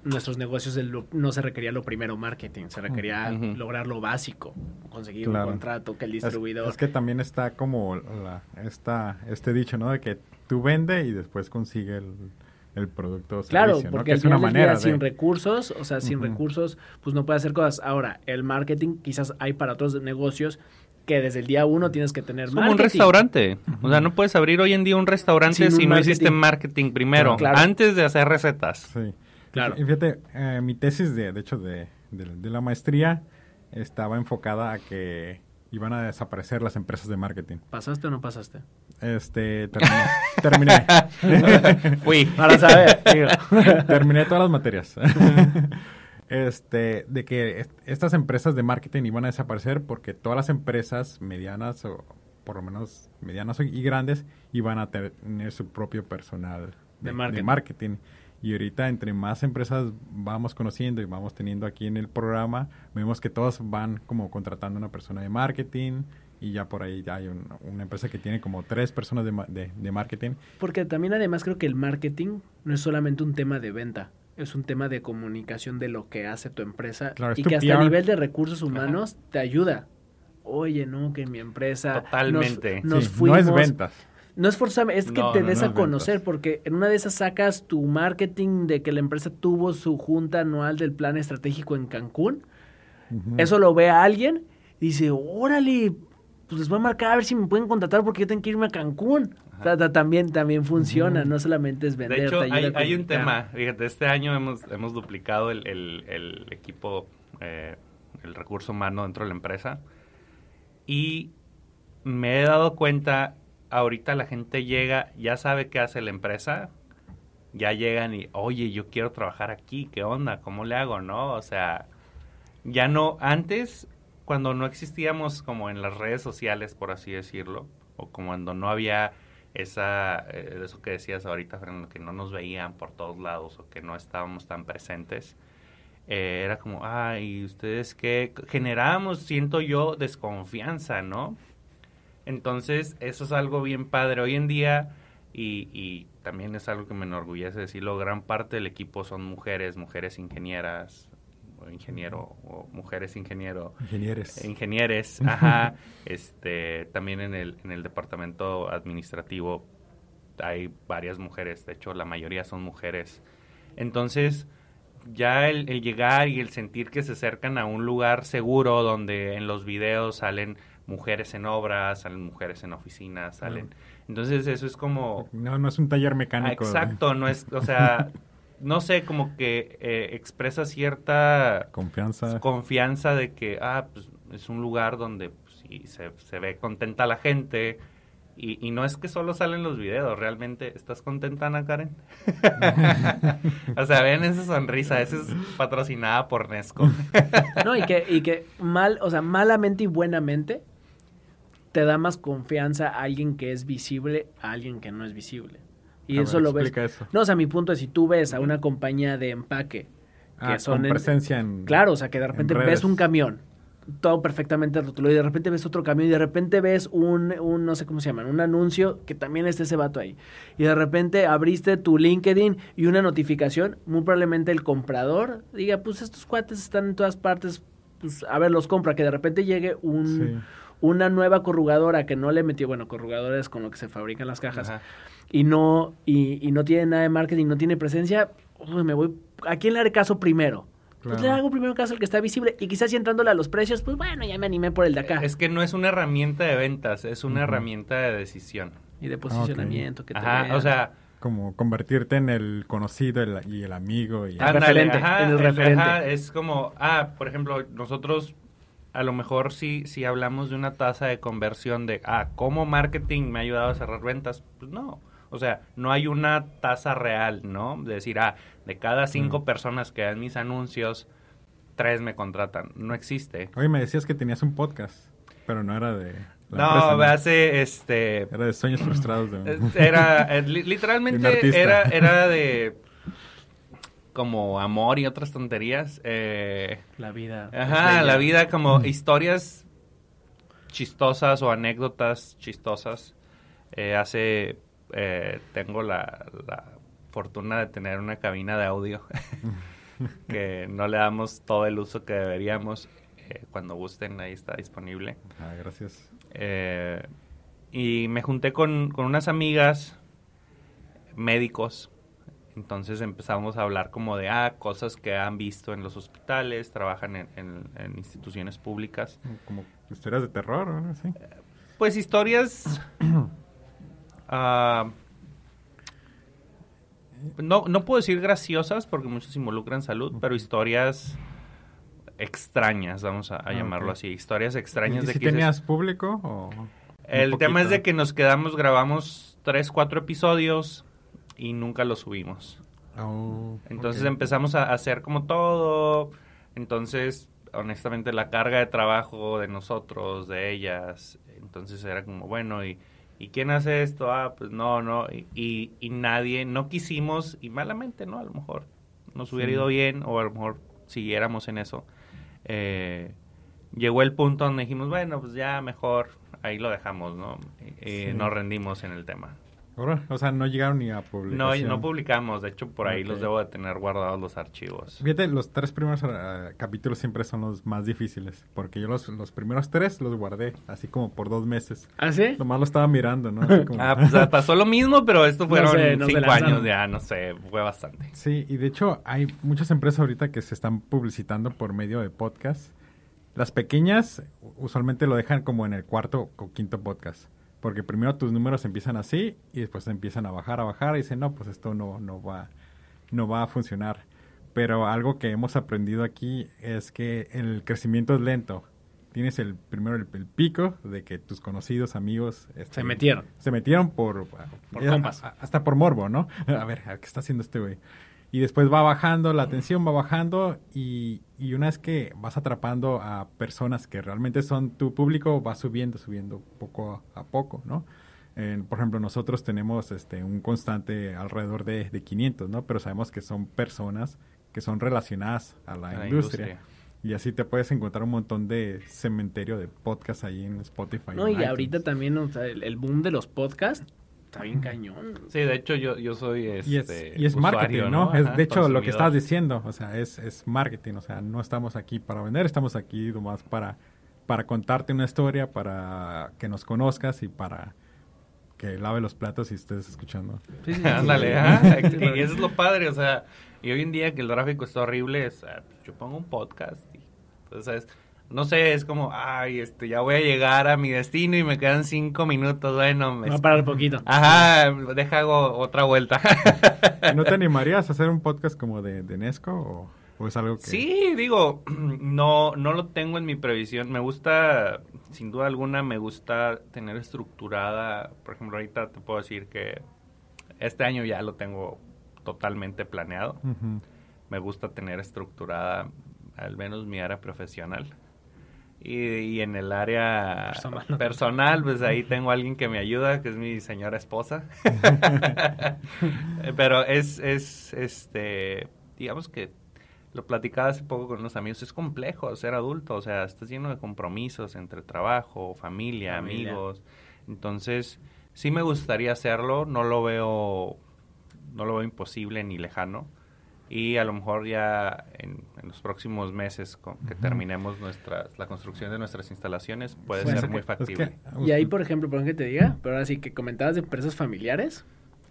nuestros negocios el no se requería lo primero marketing, se requería lograr lo básico, conseguir Claro. un contrato, que el Es- distribuidor... Es, que también está como la, esta, este dicho, ¿no? De que tú vende y después consigue el, el producto o Claro, servicio, ¿no? porque Que al es una final manera sin recursos, o sea, sin recursos, pues no puede hacer cosas. Ahora, el marketing quizás hay para otros negocios que desde el día uno tienes que tener Es como un restaurante. O sea, no puedes abrir hoy en día un restaurante Sin un si no marketing. hiciste marketing primero, Claro. antes de hacer recetas. Sí. Claro. Y fíjate, eh, mi tesis, de, de hecho, de, de- de la maestría, estaba enfocada a que iban a desaparecer las empresas de marketing. ¿Pasaste o no pasaste? Este, terminé. terminé. Fui. Para saber. digo. Terminé todas las materias. este, de que est- estas empresas de marketing iban a desaparecer porque todas las empresas medianas o por lo menos medianas y grandes iban a tener su propio personal De de, marketing. de marketing. Y ahorita entre más empresas vamos conociendo y vamos teniendo aquí en el programa, vemos que todas van como contratando una persona de marketing y ya por ahí ya hay un- una empresa que tiene como tres personas de, ma- de- de marketing. Porque también además creo que el marketing no es solamente un tema de venta, es un tema de comunicación de lo que hace tu empresa Claro, y que hasta a nivel de recursos humanos te ayuda. Oye, no, que mi empresa nos- Totalmente. nos, Sí, fuimos, no es ventas. No es forzamente, es que No, te no, des no a conocer, porque en una de esas sacas tu marketing de que la empresa tuvo su junta anual del plan estratégico en Cancún. Eso lo ve a alguien y dice, órale, pues les voy a marcar a ver si me pueden contratar porque yo tengo que irme a Cancún. O sea, ta- también, también funciona, no solamente es vender. De hecho, hay, un tema. Fíjate, este año hemos, hemos duplicado el, el- el equipo, eh, el recurso humano dentro de la empresa. Y me he dado cuenta, ahorita la gente llega, ya sabe qué hace la empresa. Ya llegan y, oye, yo quiero trabajar aquí, ¿qué onda? ¿Cómo le hago? ¿No? O sea, ya no, antes, cuando no existíamos como en las redes sociales, por así decirlo, o como cuando no había esa, eh, eso que decías ahorita, Fernando, que no nos veían por todos lados o que no estábamos tan presentes, eh, era como, ay, ¿ustedes qué? Generábamos, siento yo, desconfianza, ¿no? Entonces, eso es algo bien padre. Hoy en día, y, y también es algo que me enorgullece decirlo, gran parte del equipo son mujeres, mujeres ingenieras, o ingeniero, o mujeres ingeniero, Ingenieres. ingenieres, ajá, este, también en el, en el departamento administrativo hay varias mujeres, de hecho la mayoría son mujeres. Entonces, ya el, el llegar y el sentir que se acercan a un lugar seguro donde en los videos salen mujeres en obras, salen mujeres en oficinas, salen. Entonces, eso es como No, no es un taller Ah, mecánico. exacto, no es, o sea, no sé, como que eh, expresa cierta Confianza. confianza de que, ah, pues es un lugar donde pues, sí, se, se ve contenta la gente. Y, y no es que solo salen los videos, realmente, ¿estás contenta, Ana Karen? o sea, ven esa sonrisa, esa es patrocinada por Nesco. No, y que, y que mal, o sea, malamente y buenamente te da más confianza a alguien que es visible a alguien que no es visible. Y A eso ver, lo ves. eso. No, o sea, mi punto es si tú ves a una compañía de empaque que Ah, son con en- presencia en... Claro, o sea, que de en repente ves un camión, todo perfectamente rotulado, y de repente ves otro camión, y de repente ves un, un, no sé cómo se llaman, un anuncio que también está ese vato ahí. Y de repente abriste tu LinkedIn y una notificación, muy probablemente el comprador diga, pues estos cuates están en todas partes, pues a ver, los compra, que de repente llegue un, Sí. Una nueva corrugadora que no le metió, bueno, corrugadores con lo que se fabrican las cajas, Ajá. y no, y, y no tiene nada de marketing, no tiene presencia, uy, me voy, ¿a quién le haré caso primero? Pues le Claro. hago primero caso al que está visible y quizás si entrándole a los precios, pues bueno, ya me animé por el de acá. Es que no es una herramienta de ventas, es una herramienta de decisión. Y de posicionamiento que te Ajá, vean. o sea, Como convertirte en el conocido el- y el amigo. Y... Ah, Ándale, referente, ajá, en el el- referente. ajá, es como, ah, por ejemplo, nosotros a lo mejor si, si hablamos de una tasa de conversión de, ah, ¿cómo marketing me ha ayudado a cerrar ventas? Pues no. O sea, no hay una tasa real, ¿no? De decir, ah, de cada cinco Mm. personas que ven mis anuncios, tres me contratan. No existe. Oye, me decías que tenías un podcast, pero no era de... La no, empresa, ¿no? hace este. Era de sueños frustrados. de- Era, eh, literalmente era, era de como amor y otras tonterías. eh, La vida. ajá, la vida como historias chistosas o anécdotas chistosas. Eh, hace, eh, tengo la, la fortuna de tener una cabina de audio que no le damos todo el uso que deberíamos. Cuando gusten, ahí está disponible. Ah, gracias. Y me junté con, con unas amigas médicos. Entonces empezamos a hablar como de ah, cosas que han visto en los hospitales, trabajan en, en- en instituciones públicas. Como historias de terror o algo así. Pues historias... ah, no, no puedo decir graciosas porque muchos involucran salud, pero historias extrañas, vamos a, a Ah, llamarlo así. Historias extrañas ¿Y de si que dices, tenías público o...? El tema es de que nos quedamos, grabamos tres, cuatro episodios y nunca los subimos. Oh, Entonces empezamos a hacer como todo. Entonces, honestamente, la carga de trabajo de nosotros, de ellas, entonces era como, bueno, ¿y, ¿y quién hace esto? Ah, pues no, no. Y, y, y nadie, no quisimos, y malamente, ¿no? A lo mejor nos hubiera Sí. ido bien o a lo mejor siguiéramos en eso. Eh, llegó el punto donde dijimos, bueno, pues ya mejor ahí lo dejamos, ¿no? Y, y Sí. nos rendimos en el tema. O sea, no llegaron ni a No, publicación. no publicamos, de hecho por ahí los debo de tener guardados los archivos. Fíjate, los tres primeros eh, capítulos siempre son los más difíciles. Porque yo los, los primeros tres los guardé, así como por dos meses. ¿Ah, sí? Nomás lo estaba mirando, ¿no? Así como- Ah, pues ah, pasó lo mismo, pero esto No fueron sé, no cinco años ya, no sé, fue bastante. Sí, y de hecho hay muchas empresas ahorita que se están publicitando por medio de podcast. Las pequeñas usualmente lo dejan como en el cuarto o quinto podcast. Porque primero tus números empiezan así y después empiezan a bajar, a bajar y dicen, no, pues esto no, no, va, no va a funcionar. Pero algo que hemos aprendido aquí es que el crecimiento es lento. Tienes el primero el, el pico de que tus conocidos, amigos... este, Se metieron. se metieron por... Por compas. a- hasta por morbo, ¿no? A ver, ¿qué está haciendo este güey? Y después va bajando, la atención va bajando y, y una vez que vas atrapando a personas que realmente son tu público, va subiendo, subiendo poco a, poco, ¿no? Por ejemplo, nosotros tenemos este un constante alrededor de, de 500, ¿no? Pero sabemos que son personas que son relacionadas a la, A la industria. industria. Y así te puedes encontrar un montón de cementerio de podcasts ahí en Spotify. No, en y iTunes. ahorita también, o sea, el, el boom de los podcasts está bien cañón. Sí, de hecho yo, yo soy este, Y es, y es usuario, marketing, ¿no? Es, Ajá, de hecho, lo que estabas diciendo, o sea, es, es marketing, o sea, no estamos aquí para vender, estamos aquí nomás para, para contarte una historia, para que nos conozcas y para que lave los platos y estés escuchando. Sí, Ándale, sí. y eso es lo padre, o sea, y hoy en día que el tráfico está horrible, ah, pues, yo pongo un podcast y, entonces, no sé, es como, ay, este, ya voy a llegar a mi destino y me quedan cinco minutos, bueno, me... Va a parar poquito. Ajá, deja hago otra vuelta. ¿No te animarías a hacer un podcast como de, de Nesco o, o es algo que... Sí, digo, no, no lo tengo en mi previsión. Me gusta, sin duda alguna, me gusta tener estructurada. Por ejemplo, ahorita te puedo decir que este año ya lo tengo totalmente planeado. Me gusta tener estructurada al menos mi área profesional. Y, y en el área Personal, ¿no? personal, pues ahí tengo a alguien que me ayuda, que es mi señora esposa. Pero es, es, este, digamos que lo platicaba hace poco con unos amigos, es complejo ser adulto, o sea, estás lleno de compromisos entre trabajo, familia, Familia. amigos. Entonces, sí me gustaría hacerlo, no lo veo, no lo veo imposible ni lejano. Y a lo mejor ya en, en los próximos meses con que terminemos nuestra, la construcción de nuestras instalaciones puede Pues, ser muy Es factible. que- Y ahí, por ejemplo, perdón que te diga, pero ahora sí que comentabas de empresas familiares,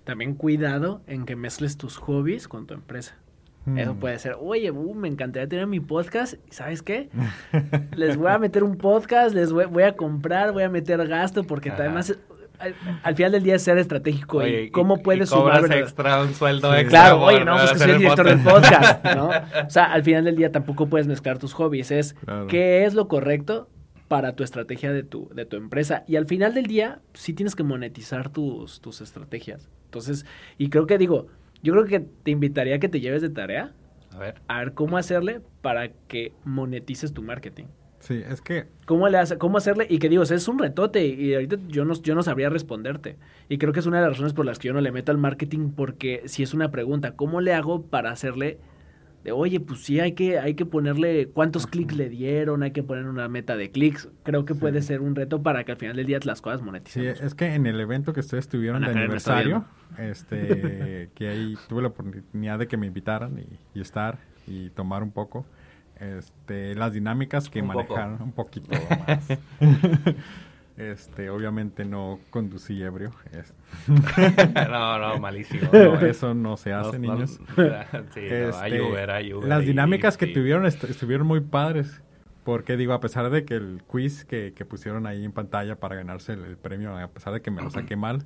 también cuidado en que mezcles tus hobbies con tu empresa. Mm. Eso puede ser, oye, uh, me encantaría tener mi podcast, ¿y ¿sabes qué? Les voy a meter un podcast, les voy, voy a comprar, voy a meter gasto, porque Ajá. además, al, al final del día es ser estratégico Oye, y cómo y- puedes y sumar... ¿verdad? extra, un sueldo Sí. extra. Claro, oye, no, pues que soy el director del podcast. podcast, ¿no? O sea, al final del día tampoco puedes mezclar tus hobbies, es Claro. qué es lo correcto para tu estrategia de tu, de tu empresa. Y al final del día, sí tienes que monetizar tus, tus estrategias. Entonces, y creo que digo, yo creo que te invitaría a que te lleves de tarea A ver. a ver cómo hacerle para que monetices tu marketing. Sí, es que ¿Cómo, le hace, ¿Cómo hacerle? Y que digo, o sea, es un retote y ahorita yo no, yo no sabría responderte. Y creo que es una de las razones por las que yo no le meto al marketing porque si es una pregunta, ¿cómo le hago para hacerle de, oye, pues sí, hay que, hay que ponerle cuántos clics le dieron, hay que poner una meta de clics. Creo que puede ser un reto para que al final del día las cosas sí, moneticen. es que en el evento que ustedes tuvieron de aniversario, este, que ahí tuve la oportunidad de que me invitaran y, y estar y tomar un poco, este, las dinámicas que Un poco. manejaron un poquito más. Este, obviamente no conducí ebrio. es- no, no, malísimo. no, eso no se hace, no, niños. no, sí, hay Este, Uber, hay Uber Las y- dinámicas que sí. tuvieron est- estuvieron muy padres. Porque digo, a pesar de que el quiz que, que pusieron ahí en pantalla para ganarse el, el premio, a pesar de que me lo saqué mal,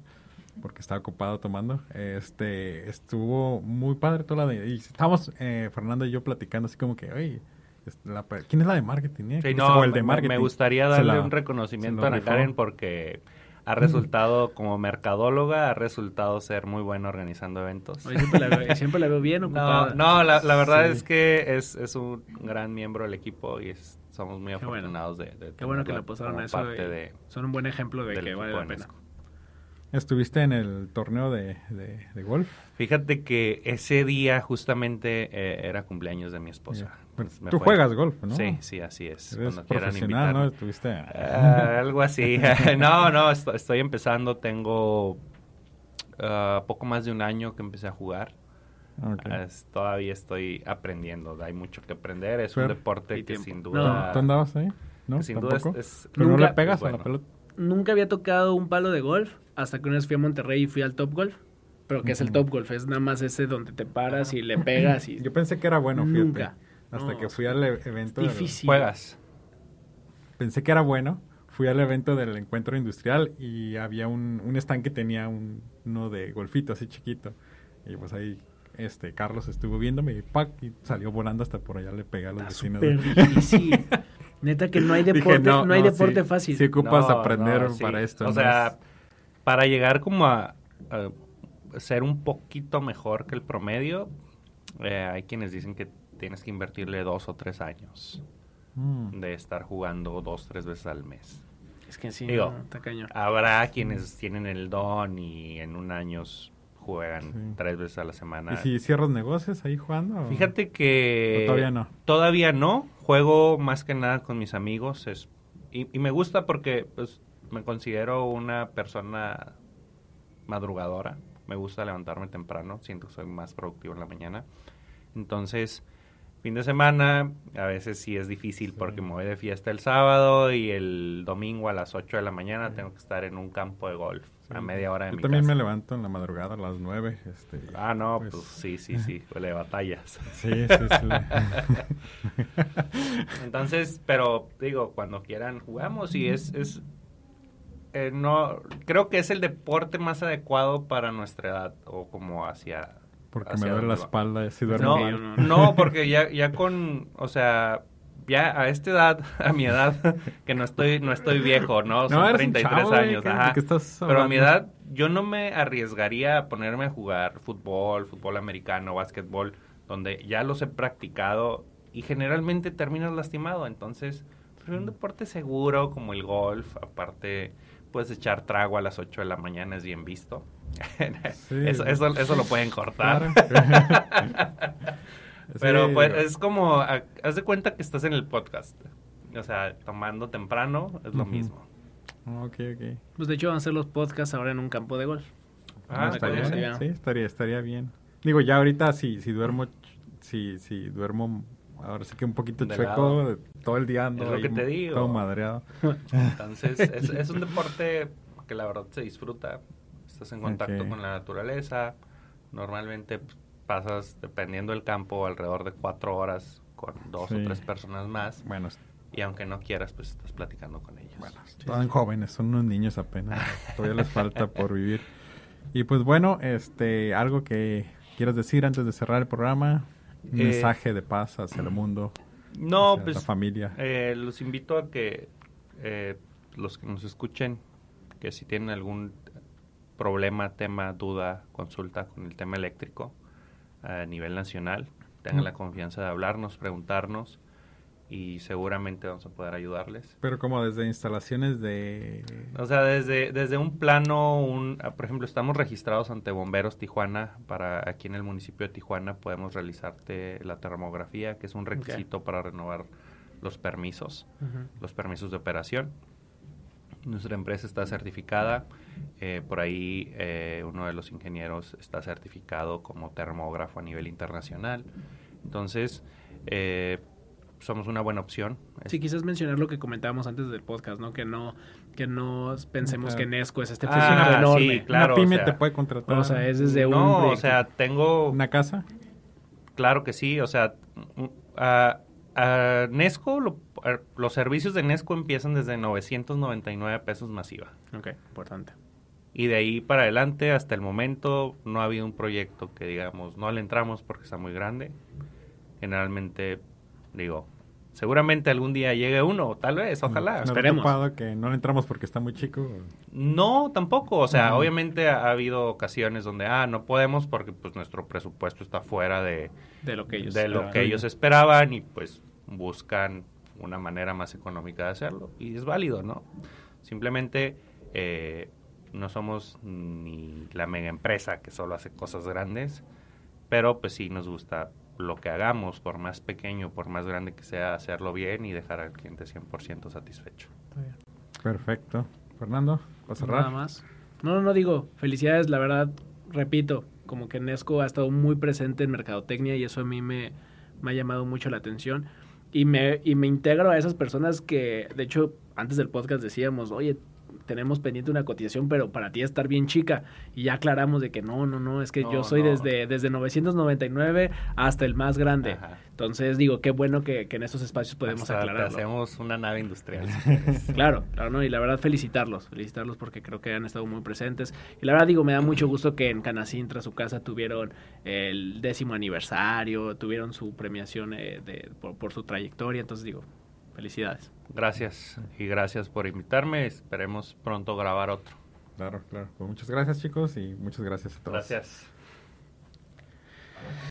porque estaba ocupado tomando, este estuvo muy padre toda la. Y estábamos, eh, Fernando y yo platicando así como que, oye, la ¿quién es la de marketing? eh? Sí, O no, el de me- marketing. me gustaría darle la- un reconocimiento lo a. Karen porque ha resultado como mercadóloga, ha resultado ser muy buena organizando eventos. Oye, siempre, la veo, siempre la veo bien No, ocupada. no, la, la verdad Sí. es que es, es un gran miembro del equipo y es- somos muy Qué bueno. afortunados de, de Qué bueno que le pasaron como eso. de, son un buen ejemplo de que vale de la pena. ¿Estuviste en el torneo de, de- de golf? Fíjate que ese día justamente eh, era cumpleaños de mi esposa. Me Tú fue- juegas golf, ¿no? Sí, sí, así es. Eres Cuando quieran profesional, ¿no? Estuviste... Ah, algo así. no, no, esto- estoy empezando. Tengo ah, poco más de un año que empecé a jugar. Ah, es- todavía estoy aprendiendo. Hay mucho que aprender. Es Pero- un deporte que tiempo. sin No, duda... ¿Tú andabas ahí? ¿No? sin duda es, es- ¿Pero no Nunca- le pegas a la bueno. pelota? Nunca había tocado un palo de golf hasta que una vez fui a Monterrey y fui al Top Golf. Pero que es el. Top Golf, es nada más ese donde te paras y le pegas y... Yo pensé que era bueno, fíjate. Nunca. Hasta No, que fui al e- evento. del- difícil. Juegas. pensé que era bueno. Fui al evento del encuentro industrial y había un, un stand que tenía un, uno de golfito así chiquito. Y pues ahí este Carlos estuvo viéndome y ¡pac! y salió volando hasta por allá le pegué a los Está vecinos. difícil. Neta que no hay Dije, deporte, no, hay deporte sí, fácil. Sí ocupas No, aprender no, sí. para esto. O ¿no? sea, para llegar como a, a ser un poquito mejor que el promedio, eh, hay quienes dicen que tienes que invertirle dos o tres años Mm. de estar jugando dos, tres veces al mes. Es que sí, Digo, no. Habrá quienes tienen el don y en un año juegan Sí. tres veces a la semana. ¿Y si cierras negocios ahí jugando? o- Fíjate que... ¿O todavía no? Todavía no. Juego más que nada con mis amigos. Es, y, y me gusta porque pues, me considero una persona madrugadora. Me gusta levantarme temprano. Siento que soy más productivo en la mañana. Entonces, fin de semana, a veces sí es difícil Sí. porque me voy de fiesta el sábado y el domingo a las 8 de la mañana tengo que estar en un campo de golf a media hora de Yo mi también casa. me levanto en la madrugada a las nueve. Este, y, Ah, no, pues, pues, sí, sí, sí, huele de batallas. Sí, sí, sí. Entonces, pero digo, cuando quieran jugamos y es, es eh, no, creo que es el deporte más adecuado para nuestra edad o como hacia... Porque me duele la va. espalda y si duermo No, mal. no. no, porque ya, ya con, o sea, ya a esta edad, a mi edad, que no estoy, no estoy viejo, ¿no? Son No, eres un 33 chavo, güey, años, ¿qué- ajá. qué estás Pero a mi edad, yo no me arriesgaría a ponerme a jugar fútbol, fútbol americano, básquetbol, donde ya los he practicado y generalmente terminas lastimado. Entonces, un deporte seguro como el golf. Aparte, puedes echar trago a las 8 de la mañana, es bien visto. Sí. eso, eso, eso lo pueden cortar. Claro. Pero Sí, pues es como, a- haz de cuenta que estás en el podcast. O sea, tomando temprano es lo mismo. Ok, ok. Pues de hecho van a hacer los podcasts ahora en un campo de golf. Ah, estaría bien. Sí, estaría, estaría bien. Digo, ya ahorita si, si duermo, si, si duermo, ahora sí que un poquito De chueco, lado. de- todo el día ando Es lo ahí que te digo. todo madreado. Entonces, es, es un deporte que la verdad se disfruta. Estás en contacto Ok. con la naturaleza. Normalmente pues, pasas, dependiendo del campo, alrededor de cuatro horas con dos Sí. o tres personas más. Bueno, Y aunque no quieras, pues estás platicando con ellos. bueno, están jóvenes, son unos niños apenas, todavía les falta por vivir. Y pues bueno, este, algo que quieras decir antes de cerrar el programa, un Eh, mensaje de paz hacia el mundo, no, hacia pues la familia. Eh, los invito a que eh, los que nos escuchen, que si tienen algún problema, tema, duda, consulta con el tema eléctrico a nivel nacional, tengan la confianza de hablarnos, preguntarnos y seguramente vamos a poder ayudarles. Pero como desde instalaciones de... O sea, desde, desde un plano, un, ah, por ejemplo, estamos registrados ante Bomberos Tijuana, para aquí en el municipio de Tijuana podemos realizarte la termografía, que es un requisito para renovar los permisos, los permisos de operación. Nuestra empresa está certificada, eh, por ahí eh, uno de los ingenieros está certificado como termógrafo a nivel internacional. Entonces, eh, somos una buena opción. Sí, quizás mencionar lo que comentábamos antes del podcast, ¿no? Que no que no pensemos que Nesco es este Ah, funcionario enorme. sí, claro, Una pyme o sea, te puede contratar. O sea, es desde un No, o sea, tengo... ¿Una casa? Claro que sí, o sea, mm, a, Nesco, lo- a- los servicios de Nesco empiezan desde 999 pesos masiva. Ok, importante. Y de ahí para adelante, hasta el momento, no ha habido un proyecto que digamos, no le entramos porque está muy grande. Generalmente, digo, seguramente algún día llegue uno, tal vez, ojalá. ¿Nos ha esperemos. topado que no le entramos porque está muy chico? No, tampoco. O sea, obviamente ha, ha habido ocasiones donde, ah, no podemos porque pues nuestro presupuesto está fuera de, De lo que ellos de lo esperaban. que ellos esperaban y pues buscan una manera más económica de hacerlo. Y es válido, ¿no? Simplemente eh, no somos ni la mega empresa que solo hace cosas grandes, pero pues sí nos gusta lo que hagamos, por más pequeño, por más grande que sea, hacerlo bien y dejar al cliente 100% satisfecho. Perfecto. Fernando, para cerrar. Nada más. No, no, no digo, felicidades, la verdad, repito, como que Nesco ha estado muy presente en mercadotecnia y eso a mí me, me ha llamado mucho la atención. Y me, y me integro a esas personas que, de hecho, antes del podcast decíamos, oye, tenemos pendiente una cotización, pero para ti estar bien chica. Y ya aclaramos de que no, no, no, es que No, yo soy no. desde, desde 999 hasta el más grande. Ajá. Entonces, digo, qué bueno que, que en estos espacios podemos Hasta aclararlo. hacemos una nave industrial. Claro, claro, ¿no? Y la verdad felicitarlos, felicitarlos porque creo que han estado muy presentes. Y la verdad digo, me da mucho gusto que en Canacintra, su casa, tuvieron el décimo aniversario, tuvieron su premiación eh, de, por, por su trayectoria. Entonces digo, felicidades. Gracias y gracias por invitarme. Esperemos pronto grabar otro. Claro, claro. Pues muchas gracias, chicos, y muchas gracias a todos. Gracias.